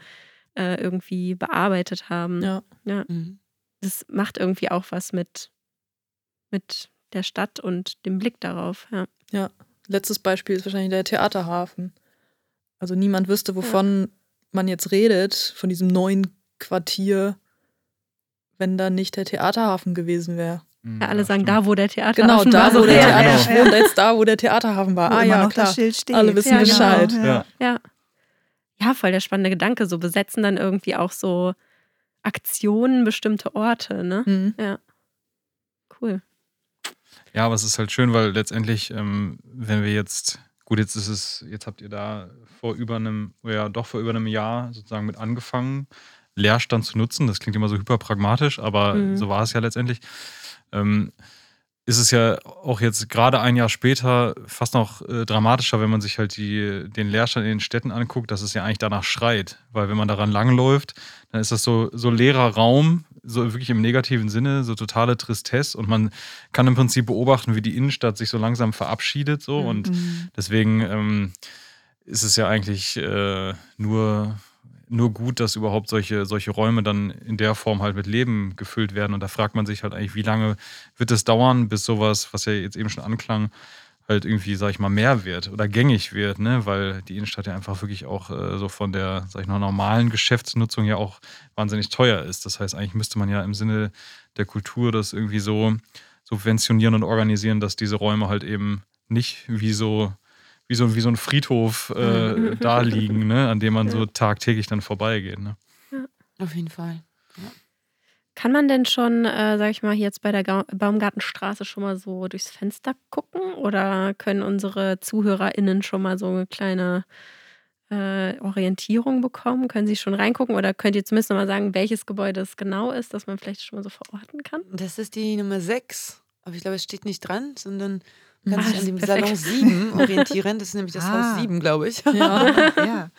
äh, irgendwie bearbeitet haben. Ja. ja Mhm. das macht irgendwie auch was mit, mit der Stadt und dem Blick darauf. Ja. Letztes Beispiel ist wahrscheinlich der Theaterhafen. Also niemand wüsste, wovon man jetzt redet, von diesem neuen Quartier, wenn da nicht der Theaterhafen gewesen wäre. Ja, alle sagen, da wo der Theater Genau, da wo der ja, Theater, ja, ich wohne jetzt da, wo der Theaterhafen war. Wo Ah ja, noch klar. das Schild steht. Alle wissen Ja, genau. Bescheid. Ja. ja. ja, voll der spannende Gedanke. So besetzen dann irgendwie auch so Aktionen bestimmte Orte, ne? Mhm. Cool. Ja, aber es ist halt schön, weil letztendlich, ähm, wenn wir jetzt, gut, jetzt ist es, jetzt habt ihr da vor über einem, ja doch vor über einem Jahr sozusagen mit angefangen, Leerstand zu nutzen. Das klingt immer so hyperpragmatisch, aber Mhm. so war es ja letztendlich. Ähm, ist es ja auch jetzt gerade ein Jahr später fast noch äh, dramatischer, wenn man sich halt die, den Leerstand in den Städten anguckt, dass es ja eigentlich danach schreit. Weil wenn man daran langläuft, dann ist das so, so leerer Raum, so wirklich im negativen Sinne, so totale Tristesse. Und man kann im Prinzip beobachten, wie die Innenstadt sich so langsam verabschiedet. So. Mhm. Und deswegen ähm, ist es ja eigentlich äh, nur, nur gut, dass überhaupt solche, solche Räume dann in der Form halt mit Leben gefüllt werden. Und da fragt man sich halt eigentlich, wie lange wird es dauern, bis sowas, was ja jetzt eben schon anklang, halt irgendwie, sag ich mal, mehr wird oder gängig wird, ne? Weil die Innenstadt ja einfach wirklich auch äh, so von der, sag ich mal, normalen Geschäftsnutzung ja auch wahnsinnig teuer ist. Das heißt, eigentlich müsste man ja im Sinne der Kultur das irgendwie so subventionieren und organisieren, dass diese Räume halt eben nicht wie so, wie so, wie so ein Friedhof äh, da liegen, ne? an dem man so tagtäglich dann vorbeigeht. Ne? Auf jeden Fall. Kann man denn schon, äh, sag ich mal, jetzt bei der Ga Baumgartenstraße schon mal so durchs Fenster gucken? Oder können unsere ZuhörerInnen schon mal so eine kleine äh, Orientierung bekommen? Können Sie schon reingucken? Oder könnt ihr zumindest noch mal sagen, welches Gebäude es genau ist, dass man vielleicht schon mal so verorten kann? Das ist die Nummer 6. Aber ich glaube, es steht nicht dran, sondern kann Ah, sich an dem perfekt. Salon 7 orientieren. Das ist nämlich das Ah. Haus 7, glaube ich. Ja. Ja.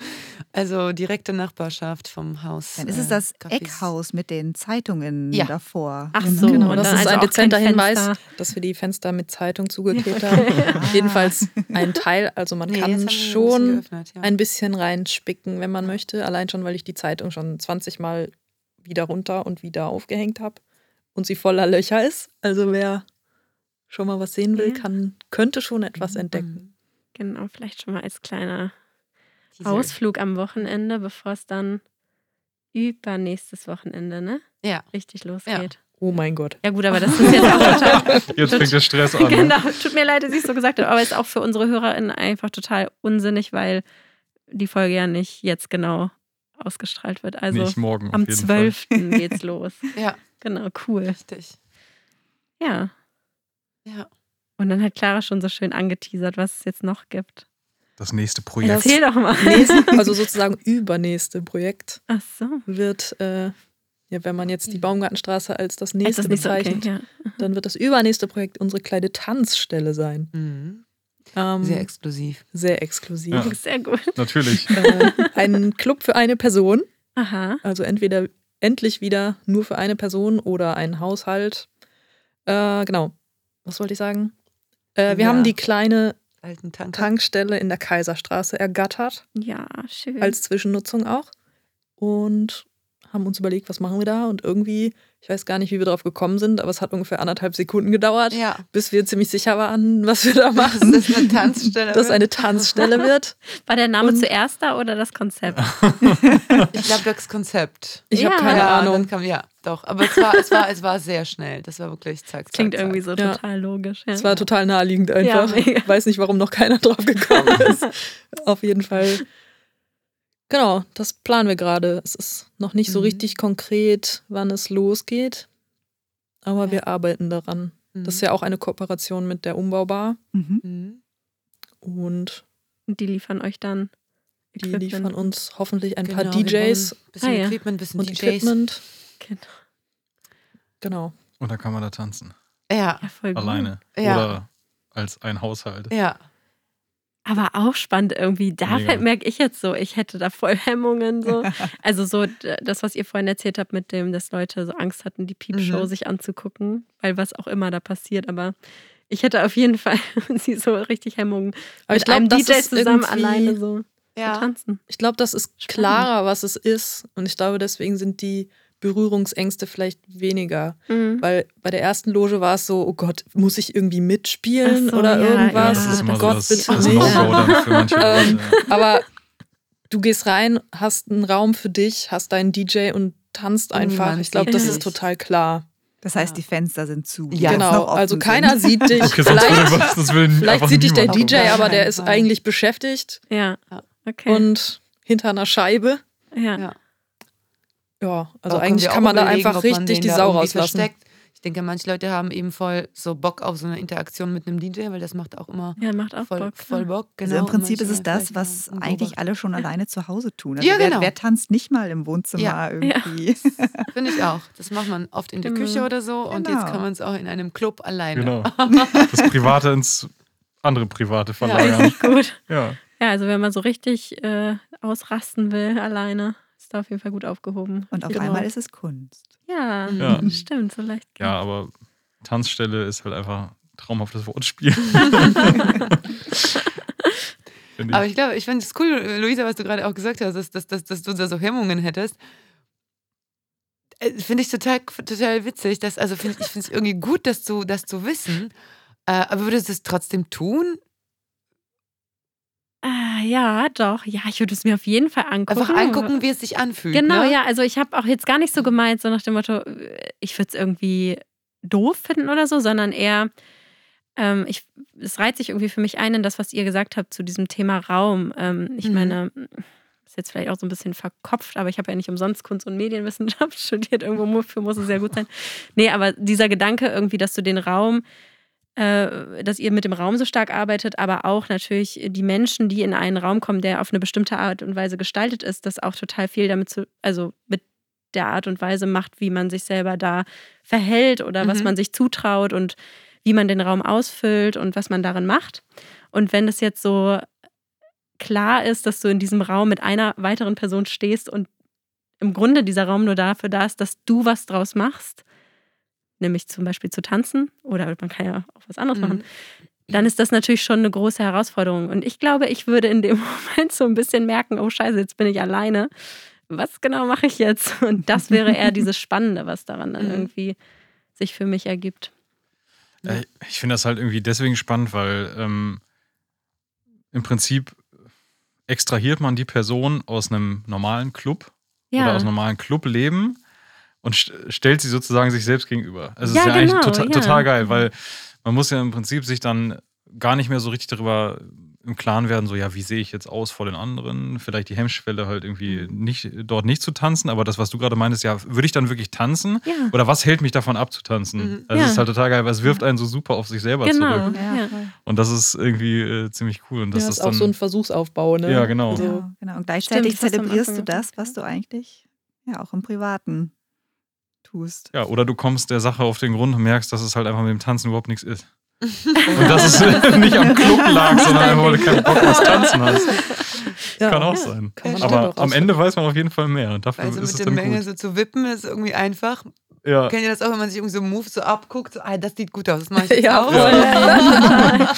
Also direkte Nachbarschaft vom Haus. Dann ist es äh, das Cafés. Eckhaus mit den Zeitungen Ja. davor. Ach so, Genau, und das ist also ein dezenter Hinweis, dass wir die Fenster mit Zeitung zugeklebt haben. Jedenfalls ein Teil, also man Nee, kann ein bisschen schon geöffnet, ja. ein bisschen reinspicken, wenn man möchte. Allein schon, weil ich die Zeitung schon 20 Mal wieder runter und wieder aufgehängt habe und sie voller Löcher ist. Also wer schon mal was sehen will, Ja. kann, könnte schon etwas Mhm. entdecken. Genau, vielleicht schon mal als kleiner Teaser. Ausflug am Wochenende, bevor es dann übernächstes Wochenende, ne? Ja. Richtig losgeht. Oh mein Gott. Ja. gut, aber das ist jetzt auch total. Jetzt fängt der Stress an. ne? genau, tut mir leid, dass ich so gesagt habe, aber ist auch für unsere HörerInnen einfach total unsinnig, weil die Folge ja nicht jetzt genau ausgestrahlt wird. Also Nicht morgen. auf am jeden Fall. 12. geht's los. Ja, Genau, cool. richtig. Ja. Ja. Und dann hat Clara schon so schön angeteasert, was es jetzt noch gibt. Das nächste Projekt. Erzähl doch mal. Nächste, also sozusagen übernächste Projekt Ach so. wird, äh, ja, wenn man jetzt die Baumgartenstraße als das nächste das so okay? bezeichnet, Ja. dann wird das übernächste Projekt unsere kleine Tanzstelle sein. Mhm. Ähm, Sehr exklusiv. sehr exklusiv. Ja. Sehr gut. Natürlich. äh, ein Club für eine Person. Aha. Also entweder endlich wieder nur für eine Person oder ein Haushalt. Äh, genau. Was wollte ich sagen? Äh, wir Ja. haben die kleine. Tankstelle in der Kaiserstraße ergattert, Ja, schön. als Zwischennutzung auch. Und haben uns überlegt, was machen wir da? Und irgendwie, ich weiß gar nicht, wie wir drauf gekommen sind, aber es hat ungefähr anderthalb Sekunden gedauert, Ja. bis wir ziemlich sicher waren, was wir da Dass machen. das eine Tanzstelle Dass eine Tanzstelle wird. War der Name Und- zuerst da oder das Konzept? Ich glaube, das Konzept. Ich Ja. habe keine ja, Ahnung. Kam, ja, doch. Aber es war, es, war, es war sehr schnell. Das war wirklich zack, zack. Klingt zack. irgendwie so Ja. total logisch. Ja. Es war total naheliegend einfach. Ja, mega. Weiß nicht, warum noch keiner drauf gekommen ist. Auf jeden Fall. Genau, das planen wir gerade. Es ist noch nicht so Mhm. richtig konkret, wann es losgeht. Aber Ja. wir arbeiten daran. Mhm. Das ist ja auch eine Kooperation mit der Umbaubar. Mhm. Mhm. Und Und die liefern euch dann die Equipment. liefern uns hoffentlich ein paar Genau, wir DJs ein Bisschen Ah, ja. Equipment, bisschen und DJs. Equipment. Genau. Genau. Und dann kann man da tanzen. Ja, Ja, voll gut. Alleine. Ja. Oder als ein Haushalt. ja. Aber auch spannend irgendwie. Da Mega. merke ich jetzt so, ich hätte da voll Hemmungen. So. Also so das, was ihr vorhin erzählt habt mit dem, dass Leute so Angst hatten, die Piepshow Mhm. sich anzugucken, weil was auch immer da passiert. Aber ich hätte auf jeden Fall sie so richtig Hemmungen, Aber mit ich glaube, DJ ist zusammen alleine so zu Ja. tanzen. Ich glaube, das ist Spannend. klarer, was es ist. Und ich glaube, deswegen sind die Berührungsängste vielleicht weniger. Mhm. Weil bei der ersten Loge war es so, oh Gott, muss ich irgendwie mitspielen so, oder ja, irgendwas? ja, das ist immer oh so Gott, das, bitte das nicht. Für manche Ähm. Aber du gehst rein, hast einen Raum für dich, hast deinen DJ und tanzt Und einfach. Ich glaube, das ist total klar. Das heißt, die Fenster sind zu. Ja, genau. Also sind. keiner sieht dich. Okay, vielleicht vielleicht sieht dich der. DJ, aber der ist eigentlich beschäftigt Ja. Ja. Okay. und hinter einer Scheibe. ja. Ja. Ja, also eigentlich kann man da überlegen, einfach richtig die Sau rauslassen. versteckt. Ich denke, manche Leute haben eben voll so Bock auf so eine Interaktion mit einem DJ, weil das macht auch immer ja, macht auch voll, Bock. voll Bock. Genau. Also im Prinzip ist es das, was eigentlich alle schon alleine zu Hause tun. Also Ja, wer, genau. wer tanzt nicht mal im Wohnzimmer Ja. irgendwie? Finde ich auch. Das macht man oft in der Genau. Küche oder so und jetzt Genau. kann man es auch in einem Club alleine. Genau. Das Private ins andere Private verlagern. Richtig gut. Ja. Ja, also wenn man so richtig äh, ausrasten will alleine, ist da auf jeden Fall gut aufgehoben. Und auf Genau. einmal ist es Kunst. Ja, Ja. stimmt, so leicht. ja, aber Tanzstelle ist halt einfach ein traumhaftes Wortspiel. Finde Aber ich. ich glaube, ich finde es cool, Luisa, was du gerade auch gesagt hast, dass, dass, dass, dass du da so Hemmungen hättest. Äh, Finde ich total, total witzig. Dass, also find, ich finde es irgendwie gut, das zu, das zu wissen. Äh, aber würdest du es trotzdem tun? Ah, ja, doch. Ja, ich würde es mir auf jeden Fall angucken. Einfach angucken, wie es sich anfühlt. Genau, ne? ja. Also ich habe auch jetzt gar nicht so gemeint, so nach dem Motto, ich würde es irgendwie doof finden oder so, sondern eher, ähm, ich, es reiht sich irgendwie für mich ein in das, was ihr gesagt habt zu diesem Thema Raum. Ähm, ich Mhm. meine, ist jetzt vielleicht auch so ein bisschen verkopft, aber ich habe ja nicht umsonst Kunst- und Medienwissenschaft studiert. Irgendwo für muss es sehr gut sein. Nee, aber dieser Gedanke irgendwie, dass du den Raum, dass ihr mit dem Raum so stark arbeitet, aber auch natürlich die Menschen, die in einen Raum kommen, der auf eine bestimmte Art und Weise gestaltet ist, das auch total viel damit zu, also mit der Art und Weise macht, wie man sich selber da verhält oder mhm. was man sich zutraut und wie man den Raum ausfüllt und was man darin macht. Und wenn es jetzt so klar ist, dass du in diesem Raum mit einer weiteren Person stehst und im Grunde dieser Raum nur dafür da ist, dass du was draus machst, nämlich zum Beispiel zu tanzen oder man kann ja auch was anderes mhm. machen, dann ist das natürlich schon eine große Herausforderung. Und ich glaube, ich würde in dem Moment so ein bisschen merken, oh scheiße, jetzt bin ich alleine. Was genau mache ich jetzt? Und das wäre eher dieses Spannende, was daran dann mhm. irgendwie sich für mich ergibt. Ja. Ich finde das halt irgendwie deswegen spannend, weil ähm, im Prinzip extrahiert man die Person aus einem normalen Club ja. oder aus einem normalen Clubleben und st stellt sie sozusagen sich selbst gegenüber. Also ja, ist ja genau, eigentlich tota ja. total geil, weil man muss ja im Prinzip sich dann gar nicht mehr so richtig darüber im Klaren werden, so ja, wie sehe ich jetzt aus vor den anderen? Vielleicht die Hemmschwelle halt irgendwie nicht dort nicht zu tanzen, aber das, was du gerade meintest, ja, würde ich dann wirklich tanzen? Ja. Oder was hält mich davon ab zu tanzen? Mhm. Also ja. ist halt total geil, weil es wirft einen so super auf sich selber genau. zurück. Ja. Und das ist irgendwie äh, ziemlich cool. Und das ja, ist, ist auch so ein Versuchsaufbau, ne? Ja, genau. Also, genau. Und gleichzeitig Stimmt, zelebrierst du das, was du eigentlich ja auch im Privaten tust. Ja, oder du kommst der Sache auf den Grund und merkst, dass es halt einfach mit dem Tanzen überhaupt nichts ist. Und dass es nicht am Club lag, sondern einfach, weil du keinen Bock aufs Tanzen hast. Ja, kann auch ja, sein. Aber am Ende weiß man auf jeden Fall mehr. Dafür also ist mit es der Menge gut. so zu wippen ist irgendwie einfach. Ja. Kennt ihr das auch, wenn man sich irgendwie so Moves so abguckt? So, ah, das sieht gut aus, das mache ich jetzt ja, auch. Ja.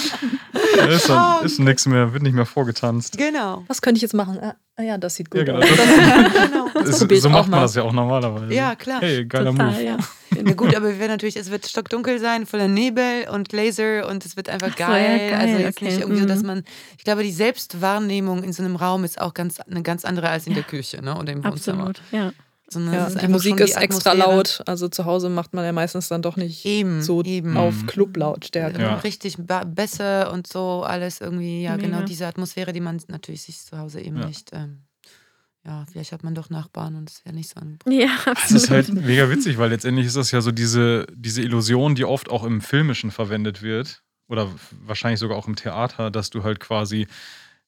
ja, ist, dann, ist nichts mehr, wird nicht mehr vorgetanzt. Genau. Was könnte ich jetzt machen? Ah, ah ja, das sieht gut ja, genau. aus. Das, ist, so macht man das ja auch normalerweise. Ja, klar. Hey, geiler Total, Move. Ja. Na gut, aber wir werden natürlich, es wird stockdunkel sein, voller Nebel und Laser und es wird einfach geil. So, geil. Also jetzt okay. nicht irgendwie so, dass mhm. man, ich glaube, die Selbstwahrnehmung in so einem Raum ist auch ganz eine ganz andere als in der Küche ne? oder im Wohnzimmer. Absolut, ja. Sondern ja, die Musik ist extra laut. Also zu Hause macht man ja meistens dann doch nicht eben, so eben. auf mhm. Clublautstärke. Ja. Richtig besser und so alles irgendwie, ja, Mega. genau diese Atmosphäre, die man natürlich sich zu Hause eben ja. nicht. Ähm, ja, vielleicht hat man doch Nachbarn und es wäre nicht so ein. Ja, absolut. Das ist halt mega witzig, weil letztendlich ist das ja so diese, diese Illusion, die oft auch im Filmischen verwendet wird. Oder wahrscheinlich sogar auch im Theater, dass du halt quasi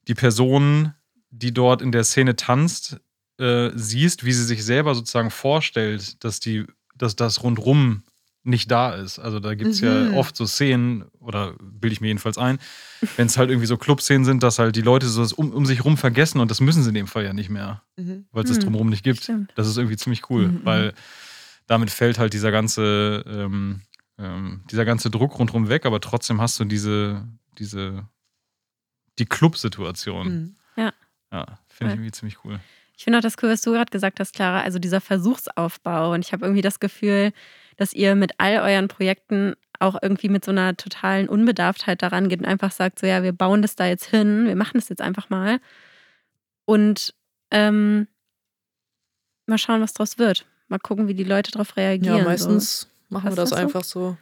die Person, die dort in der Szene tanzt, äh, siehst, wie sie sich selber sozusagen vorstellt, dass die, dass das rundrum nicht da ist. Also da gibt es mhm. ja oft so Szenen, oder bilde ich mir jedenfalls ein, wenn es halt irgendwie so Clubszenen sind, dass halt die Leute so um, um sich rum vergessen und das müssen sie in dem Fall ja nicht mehr, mhm. weil es mhm. drumherum nicht gibt. Stimmt. Das ist irgendwie ziemlich cool, mhm. weil damit fällt halt dieser ganze, ähm, ähm, dieser ganze Druck rundherum weg, aber trotzdem hast du diese, diese, die Club-Situation. Mhm. Ja. Ja, finde ich irgendwie ziemlich cool. Ich finde auch das cool, was du gerade gesagt hast, Clara, also dieser Versuchsaufbau. Und ich habe irgendwie das Gefühl, dass ihr mit all euren Projekten auch irgendwie mit so einer totalen Unbedarftheit daran geht und einfach sagt, so ja, wir bauen das da jetzt hin, wir machen das jetzt einfach mal. Und ähm, mal schauen, was draus wird. Mal gucken, wie die Leute darauf reagieren. Ja, meistens so. machen wir das, das einfach so?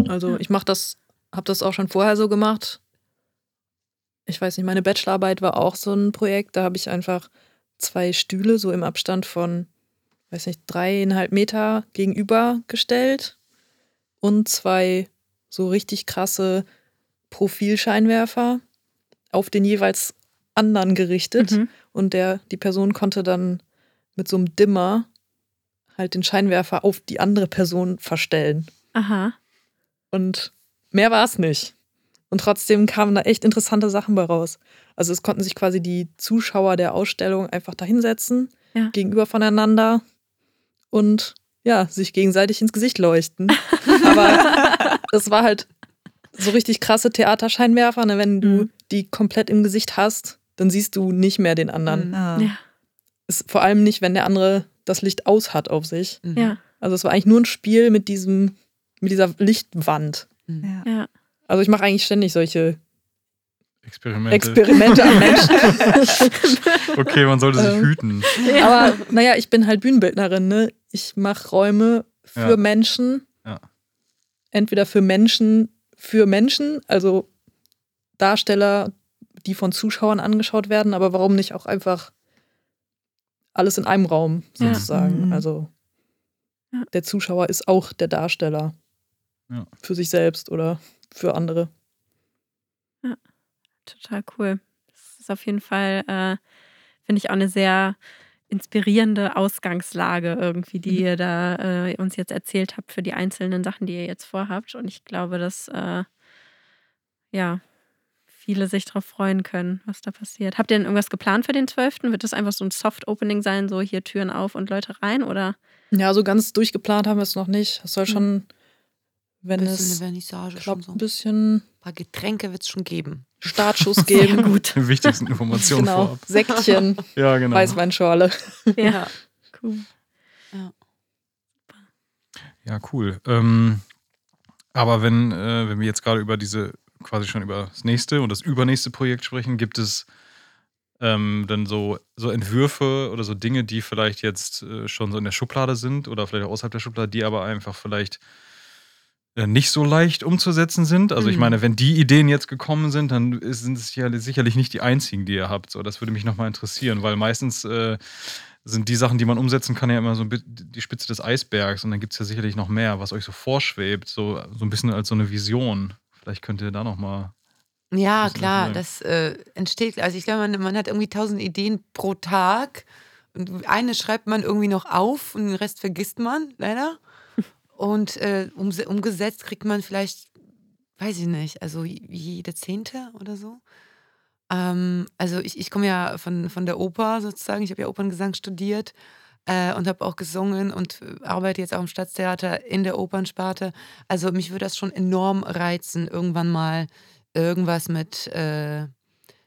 so. Also ich mache das, habe das auch schon vorher so gemacht. Ich weiß nicht, meine Bachelorarbeit war auch so ein Projekt, da habe ich einfach zwei Stühle so im Abstand von, weiß nicht, dreieinhalb Meter gegenübergestellt und zwei so richtig krasse Profilscheinwerfer auf den jeweils anderen gerichtet. Mhm. Und der, die Person konnte dann mit so einem Dimmer halt den Scheinwerfer auf die andere Person verstellen. Aha. Und mehr war es nicht. Und trotzdem kamen da echt interessante Sachen bei raus. Also es konnten sich quasi die Zuschauer der Ausstellung einfach da hinsetzen, ja. gegenüber voneinander und ja, sich gegenseitig ins Gesicht leuchten. Aber das war halt so richtig krasse Theaterscheinwerfer. Ne? Wenn du mhm. die komplett im Gesicht hast, dann siehst du nicht mehr den anderen. Mhm. Ja. Ist vor allem nicht, wenn der andere das Licht aus hat auf sich. Mhm. Ja. Also es war eigentlich nur ein Spiel mit diesem, mit dieser Lichtwand. Mhm. Ja. Also ich mache eigentlich ständig solche Experimente. Experimente am Menschen. okay, man sollte sich ähm, hüten. Aber naja, ich bin halt Bühnenbildnerin. Ne? Ich mache Räume für ja. Menschen. Ja. Entweder für Menschen, für Menschen, also Darsteller, die von Zuschauern angeschaut werden, aber warum nicht auch einfach alles in einem Raum sozusagen. Mhm. Also der Zuschauer ist auch der Darsteller Ja. für sich selbst oder für andere. Total cool. Das ist auf jeden Fall, äh, finde ich, auch eine sehr inspirierende Ausgangslage irgendwie, die ihr da äh, uns jetzt erzählt habt für die einzelnen Sachen, die ihr jetzt vorhabt. Und ich glaube, dass äh, ja viele sich darauf freuen können, was da passiert. Habt ihr denn irgendwas geplant für den 12.? Wird das einfach so ein Soft-Opening sein, so hier Türen auf und Leute rein? Oder? Ja, so ganz durchgeplant haben wir es noch nicht. Es soll schon, wenn Bisschen es eine Vernissage schon klappt, so. ein Ein bisschen paar Getränke wird es schon geben. Startschuss geben. gut. Die wichtigsten Informationen Genau. vorab. Sektchen, Ja, genau. Weißweinschorle. Ja, cool. Ja, cool. Ähm, aber wenn, äh, wenn wir jetzt gerade über diese, quasi schon über das nächste und das übernächste Projekt sprechen, gibt es ähm, dann so, so Entwürfe oder so Dinge, die vielleicht jetzt äh, schon so in der Schublade sind oder vielleicht auch außerhalb der Schublade, die aber einfach vielleicht äh, nicht so leicht umzusetzen sind. Also ich Mhm. meine, wenn die Ideen jetzt gekommen sind, dann sind es ja sicherlich nicht die einzigen, die ihr habt. So, das würde mich nochmal interessieren, weil meistens äh, sind die Sachen, die man umsetzen kann, ja immer so die Spitze des Eisbergs und dann gibt es ja sicherlich noch mehr, was euch so vorschwebt, so, so ein bisschen als so eine Vision. Vielleicht könnt ihr da nochmal. Ja, klar, das äh, entsteht, also ich glaube, man, man hat irgendwie tausend Ideen pro Tag und eine schreibt man irgendwie noch auf und den Rest vergisst man, leider. Und äh, umse- umgesetzt kriegt man vielleicht, weiß ich nicht, also jede Zehnte oder so. Ähm, also ich, ich komme ja von, von der Oper sozusagen, ich habe ja Operngesang studiert äh, und habe auch gesungen und äh, arbeite jetzt auch im Staatstheater in der Opernsparte. Also mich würde das schon enorm reizen, irgendwann mal irgendwas mit, äh,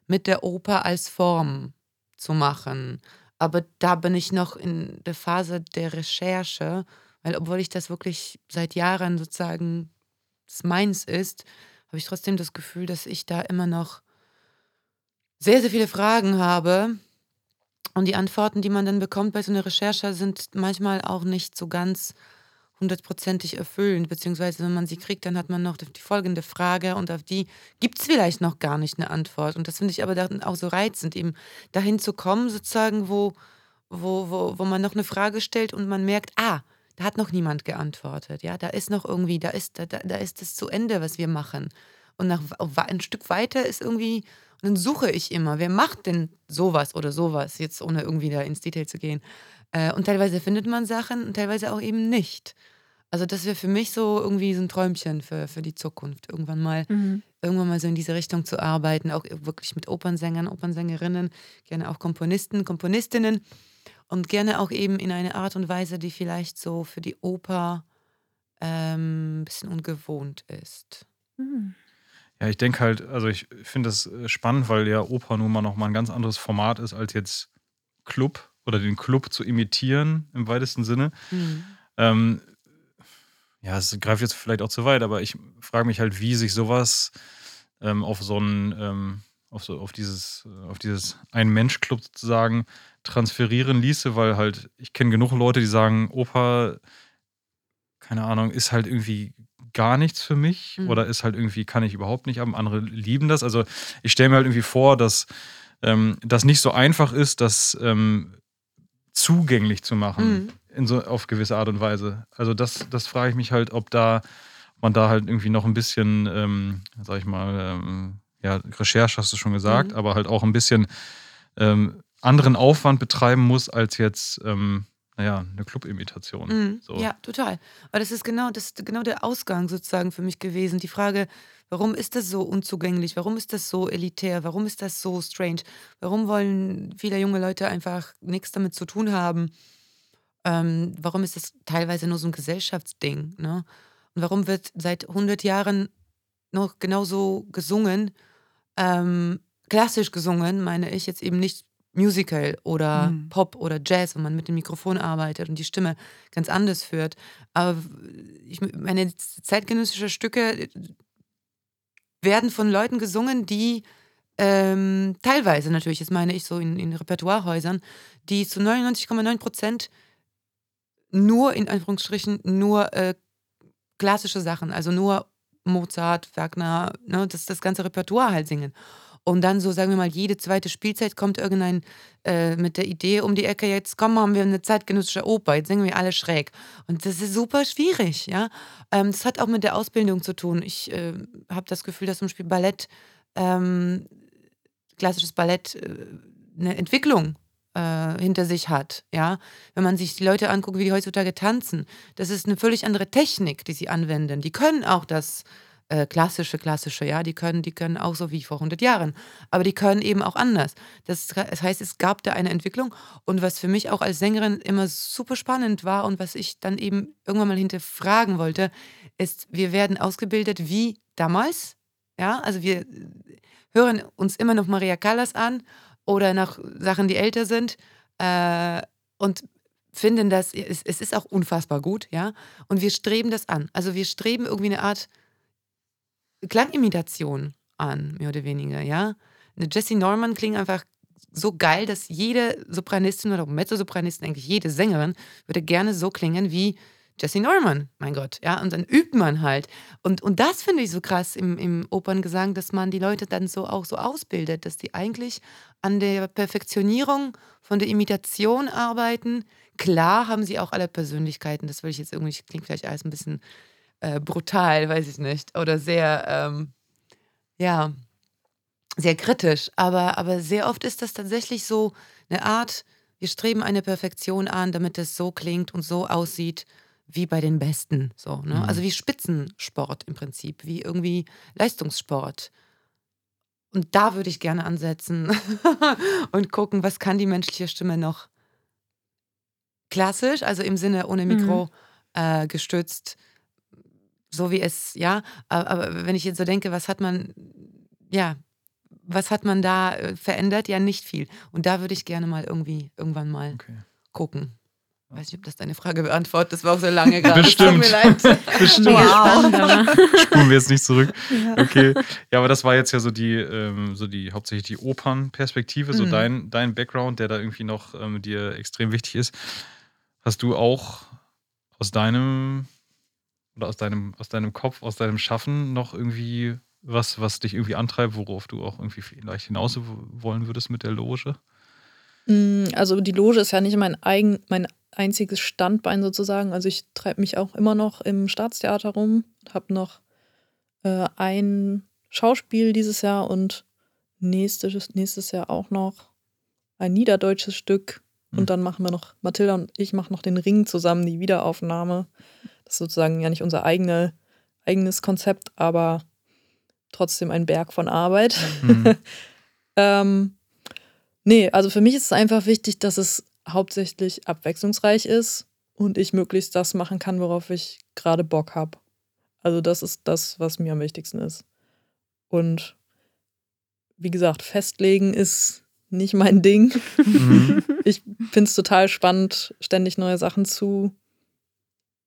mit der Oper als Form zu machen. Aber da bin ich noch in der Phase der Recherche, weil obwohl ich das wirklich seit Jahren sozusagen meins ist, habe ich trotzdem das Gefühl, dass ich da immer noch sehr, sehr viele Fragen habe. Und die Antworten, die man dann bekommt bei so einer Recherche, sind manchmal auch nicht so ganz hundertprozentig erfüllend, beziehungsweise wenn man sie kriegt, dann hat man noch die folgende Frage und auf die gibt es vielleicht noch gar nicht eine Antwort. Und das finde ich aber dann auch so reizend, eben dahin zu kommen, sozusagen, wo, wo, wo, wo man noch eine Frage stellt und man merkt, ah, da hat noch niemand geantwortet. Ja, da ist noch irgendwie, da ist, da, da ist das zu Ende, was wir machen. Und nach, ein Stück weiter ist irgendwie, und dann suche ich immer, wer macht denn sowas oder sowas, jetzt ohne irgendwie da ins Detail zu gehen. Äh, und teilweise findet man Sachen und teilweise auch eben nicht. Also das wäre für mich so irgendwie so ein Träumchen für, für die Zukunft. Irgendwann mal, Mhm. irgendwann mal so in diese Richtung zu arbeiten, auch wirklich mit Opernsängern, Opernsängerinnen, gerne auch Komponisten, Komponistinnen und gerne auch eben in eine Art und Weise, die vielleicht so für die Oper ähm, ein bisschen ungewohnt ist. Mhm. Ja, ich denke halt, also ich finde das äh, spannend, weil ja Oper nun mal nochmal ein ganz anderes Format ist, als jetzt Club oder den Club zu imitieren im weitesten Sinne. Mhm. Ähm, ja, es greift jetzt vielleicht auch zu weit, aber ich frage mich halt, wie sich sowas ähm, auf so ein, ähm, auf, so, auf dieses, auf dieses Ein-Mensch-Club sozusagen transferieren ließe, weil halt, ich kenne genug Leute, die sagen, Oper, keine Ahnung, ist halt irgendwie gar nichts für mich Mhm. oder ist halt irgendwie, kann ich überhaupt nicht haben. Andere lieben das. Also ich stelle mir halt irgendwie vor, dass ähm, das nicht so einfach ist, das ähm, zugänglich zu machen Mhm. in so auf gewisse Art und Weise. Also das, das frage ich mich halt, ob da man da halt irgendwie noch ein bisschen, ähm, sag ich mal, ähm, ja, Recherche hast du schon gesagt, Mhm. aber halt auch ein bisschen ähm, anderen Aufwand betreiben muss als jetzt, ähm, naja, eine Club-Imitation. Mhm. So. Ja, total. Aber das ist genau, das ist genau der Ausgang sozusagen für mich gewesen. Die Frage, warum ist das so unzugänglich? Warum ist das so elitär? Warum ist das so strange? Warum wollen viele junge Leute einfach nichts damit zu tun haben? Ähm, warum ist das teilweise nur so ein Gesellschaftsding? Ne? Und warum wird seit 100 Jahren noch genauso gesungen? Ähm, klassisch gesungen, meine ich jetzt eben nicht Musical oder Mhm. Pop oder Jazz, wo man mit dem Mikrofon arbeitet und die Stimme ganz anders führt. Aber ich meine, zeitgenössische Stücke werden von Leuten gesungen, die ähm, teilweise natürlich, das meine ich so in, in Repertoirehäusern, die zu 99,9 Prozent nur, in Anführungsstrichen, nur äh, klassische Sachen, also nur Mozart, Wagner, ne, das, das ganze Repertoire halt singen. Und dann so, sagen wir mal, jede zweite Spielzeit kommt irgendein äh, mit der Idee um die Ecke, jetzt kommen, haben wir eine zeitgenössische Oper, jetzt singen wir alle schräg. Und das ist super schwierig, ja. Ähm, das hat auch mit der Ausbildung zu tun. Ich äh, habe das Gefühl, dass zum Beispiel Ballett, ähm, klassisches Ballett, äh, eine Entwicklung äh, hinter sich hat, ja. Wenn man sich die Leute anguckt, wie die heutzutage tanzen, das ist eine völlig andere Technik, die sie anwenden. Die können auch das äh, klassische, klassische, ja, die können, die können auch so wie vor 100 Jahren, aber die können eben auch anders. Das, das heißt, es gab da eine Entwicklung und was für mich auch als Sängerin immer super spannend war und was ich dann eben irgendwann mal hinterfragen wollte, ist, wir werden ausgebildet wie damals, ja, also wir hören uns immer noch Maria Callas an oder nach Sachen, die älter sind äh, und finden das, es, es ist auch unfassbar gut, ja, und wir streben das an. Also wir streben irgendwie eine Art Klangimitation an, mehr oder weniger, ja. Eine Jessie Norman klingt einfach so geil, dass jede Sopranistin oder Mezzosopranistin, eigentlich jede Sängerin, würde gerne so klingen wie Jessie Norman, mein Gott, ja, und dann übt man halt. Und, und das finde ich so krass im, im Operngesang, dass man die Leute dann so auch so ausbildet, dass die eigentlich an der Perfektionierung von der Imitation arbeiten. Klar haben sie auch alle Persönlichkeiten, das will ich jetzt irgendwie, klingt vielleicht alles ein bisschen äh, brutal, weiß ich nicht, oder sehr, ähm, ja, sehr kritisch. Aber, aber sehr oft ist das tatsächlich so eine Art, wir streben eine Perfektion an, damit es so klingt und so aussieht wie bei den Besten. So, ne? Mhm. Also wie Spitzensport im Prinzip, wie irgendwie Leistungssport. Und da würde ich gerne ansetzen und gucken, was kann die menschliche Stimme noch klassisch, also im Sinne ohne Mikro mhm. äh, gestützt, so wie es, ja, aber wenn ich jetzt so denke, was hat man, ja, was hat man da äh, verändert? Ja, nicht viel. Und da würde ich gerne mal irgendwie, irgendwann mal okay. gucken. Ich weiß nicht, ob das deine Frage beantwortet. Das war auch so lange gerade. Bestimmt. Tut mir leid. Bestimmt. Wow. Spulen wir jetzt nicht zurück. Ja. Okay. Ja, aber das war jetzt ja so die, ähm, so die hauptsächlich die Opernperspektive, mhm. so dein, dein Background, der da irgendwie noch ähm, dir extrem wichtig ist. Hast du auch aus deinem oder aus deinem, aus deinem Kopf, aus deinem Schaffen noch irgendwie was, was dich irgendwie antreibt, worauf du auch irgendwie vielleicht hinaus wollen würdest mit der Loge? Mm, also die Loge ist ja nicht mein, eigen, mein einziges Standbein sozusagen. Also ich treibe mich auch immer noch im Staatstheater rum, habe noch äh, ein Schauspiel dieses Jahr und nächstes, nächstes Jahr auch noch ein niederdeutsches Stück. Und hm. dann machen wir noch, Mathilda und ich machen noch den Ring zusammen, die Wiederaufnahme. Das ist sozusagen ja nicht unser eigene, eigenes Konzept, aber trotzdem ein Berg von Arbeit. Mhm. ähm, nee, also für mich ist es einfach wichtig, dass es hauptsächlich abwechslungsreich ist und ich möglichst das machen kann, worauf ich gerade Bock habe. Also das ist das, was mir am wichtigsten ist. Und wie gesagt, festlegen ist nicht mein Ding. Mhm. Ich finde es total spannend, ständig neue Sachen zu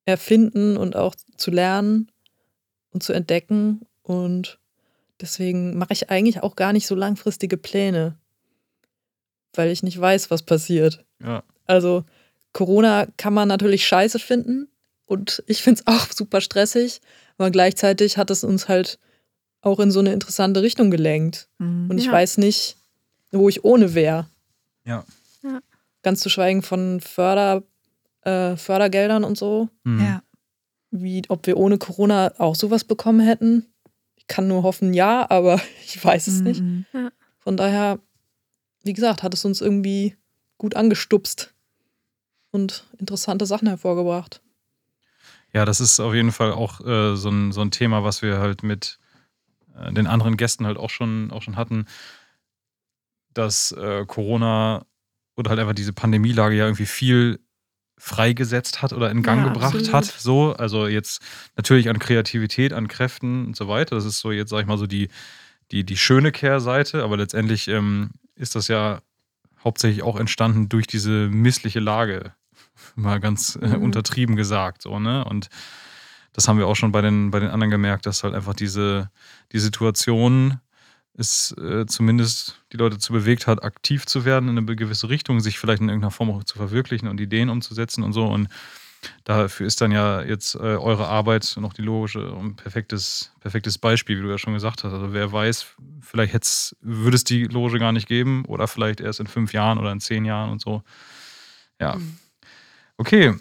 erfinden und auch zu lernen und zu entdecken. Und deswegen mache ich eigentlich auch gar nicht so langfristige Pläne, weil ich nicht weiß, was passiert. Ja. Also Corona kann man natürlich scheiße finden und ich finde es auch super stressig, aber gleichzeitig hat es uns halt auch in so eine interessante Richtung gelenkt. Mhm. Und ich ja. weiß nicht, wo ich ohne wäre. Ja. ja. Ganz zu schweigen von Förder, äh, Fördergeldern und so. Mhm. Ja. Wie, ob wir ohne Corona auch sowas bekommen hätten. Ich kann nur hoffen, ja, aber ich weiß es mhm. nicht. Ja. Von daher, wie gesagt, hat es uns irgendwie gut angestupst und interessante Sachen hervorgebracht. Ja, das ist auf jeden Fall auch äh, so, ein, so ein Thema, was wir halt mit äh, den anderen Gästen halt auch schon, auch schon hatten, dass äh, Corona oder halt einfach diese Pandemielage ja irgendwie viel freigesetzt hat oder in Gang ja, gebracht absolut. hat. So, also jetzt natürlich an Kreativität, an Kräften und so weiter. Das ist so jetzt, sag ich mal, so die, die, die schöne Kehrseite, aber letztendlich ähm, ist das ja hauptsächlich auch entstanden durch diese missliche Lage, mal ganz äh, mhm. untertrieben gesagt. So, ne? Und das haben wir auch schon bei den, bei den anderen gemerkt, dass halt einfach diese die Situation es äh, zumindest die Leute zu bewegt hat, aktiv zu werden in eine gewisse Richtung, sich vielleicht in irgendeiner Form auch zu verwirklichen und Ideen umzusetzen und so. Und dafür ist dann ja jetzt äh, eure Arbeit noch die Loge ein perfektes, perfektes Beispiel, wie du ja schon gesagt hast. Also wer weiß, vielleicht würde es die Loge gar nicht geben oder vielleicht erst in fünf Jahren oder in zehn Jahren und so. Ja. Mhm. Okay.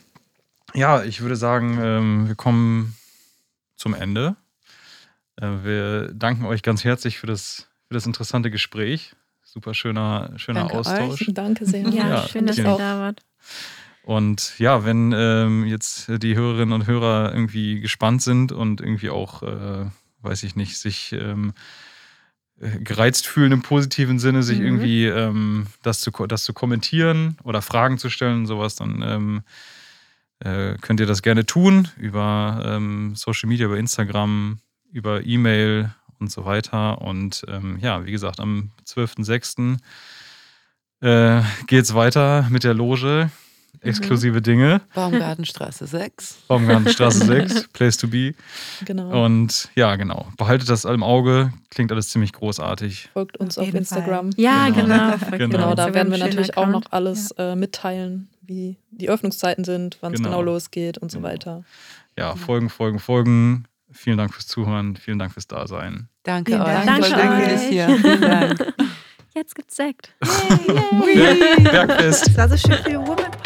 Ja, ich würde sagen, ähm, wir kommen zum Ende. Äh, wir danken euch ganz herzlich für das, für das interessante Gespräch. Super schöner, schöner Danke Austausch. Euch. Danke sehr. Ja, ja schön, dass ihr da wart. Und ja, wenn ähm, jetzt die Hörerinnen und Hörer irgendwie gespannt sind und irgendwie auch, äh, weiß ich nicht, sich ähm, äh, gereizt fühlen im positiven Sinne, sich mhm. irgendwie ähm, das, zu, das zu kommentieren oder Fragen zu stellen und sowas, dann ähm, äh, könnt ihr das gerne tun über ähm, Social Media, über Instagram, über E-Mail und so weiter. Und ähm, ja, wie gesagt, am 12.06. Äh, geht es weiter mit der Loge. Mhm. Exklusive mhm. Dinge. Baumgartenstraße 6. Baumgartenstraße 6, Place to be. Genau. Und ja, genau. Behaltet das im Auge. Klingt alles ziemlich großartig. Folgt uns auf, auf Instagram. Fall. Ja, genau. Genau. genau. genau. da werden wir natürlich auch noch alles ja. äh, mitteilen, wie die Öffnungszeiten sind, wann es genau. genau. losgeht und so genau. weiter. Ja, Folgen, Folgen, Folgen. Vielen Dank fürs Zuhören. Vielen Dank fürs Dasein. Danke euch. Danke, Danke euch. Hier. Vielen Dank. Jetzt gibt's Sekt. Yay, yay. Bergfest. Das war so schön für Women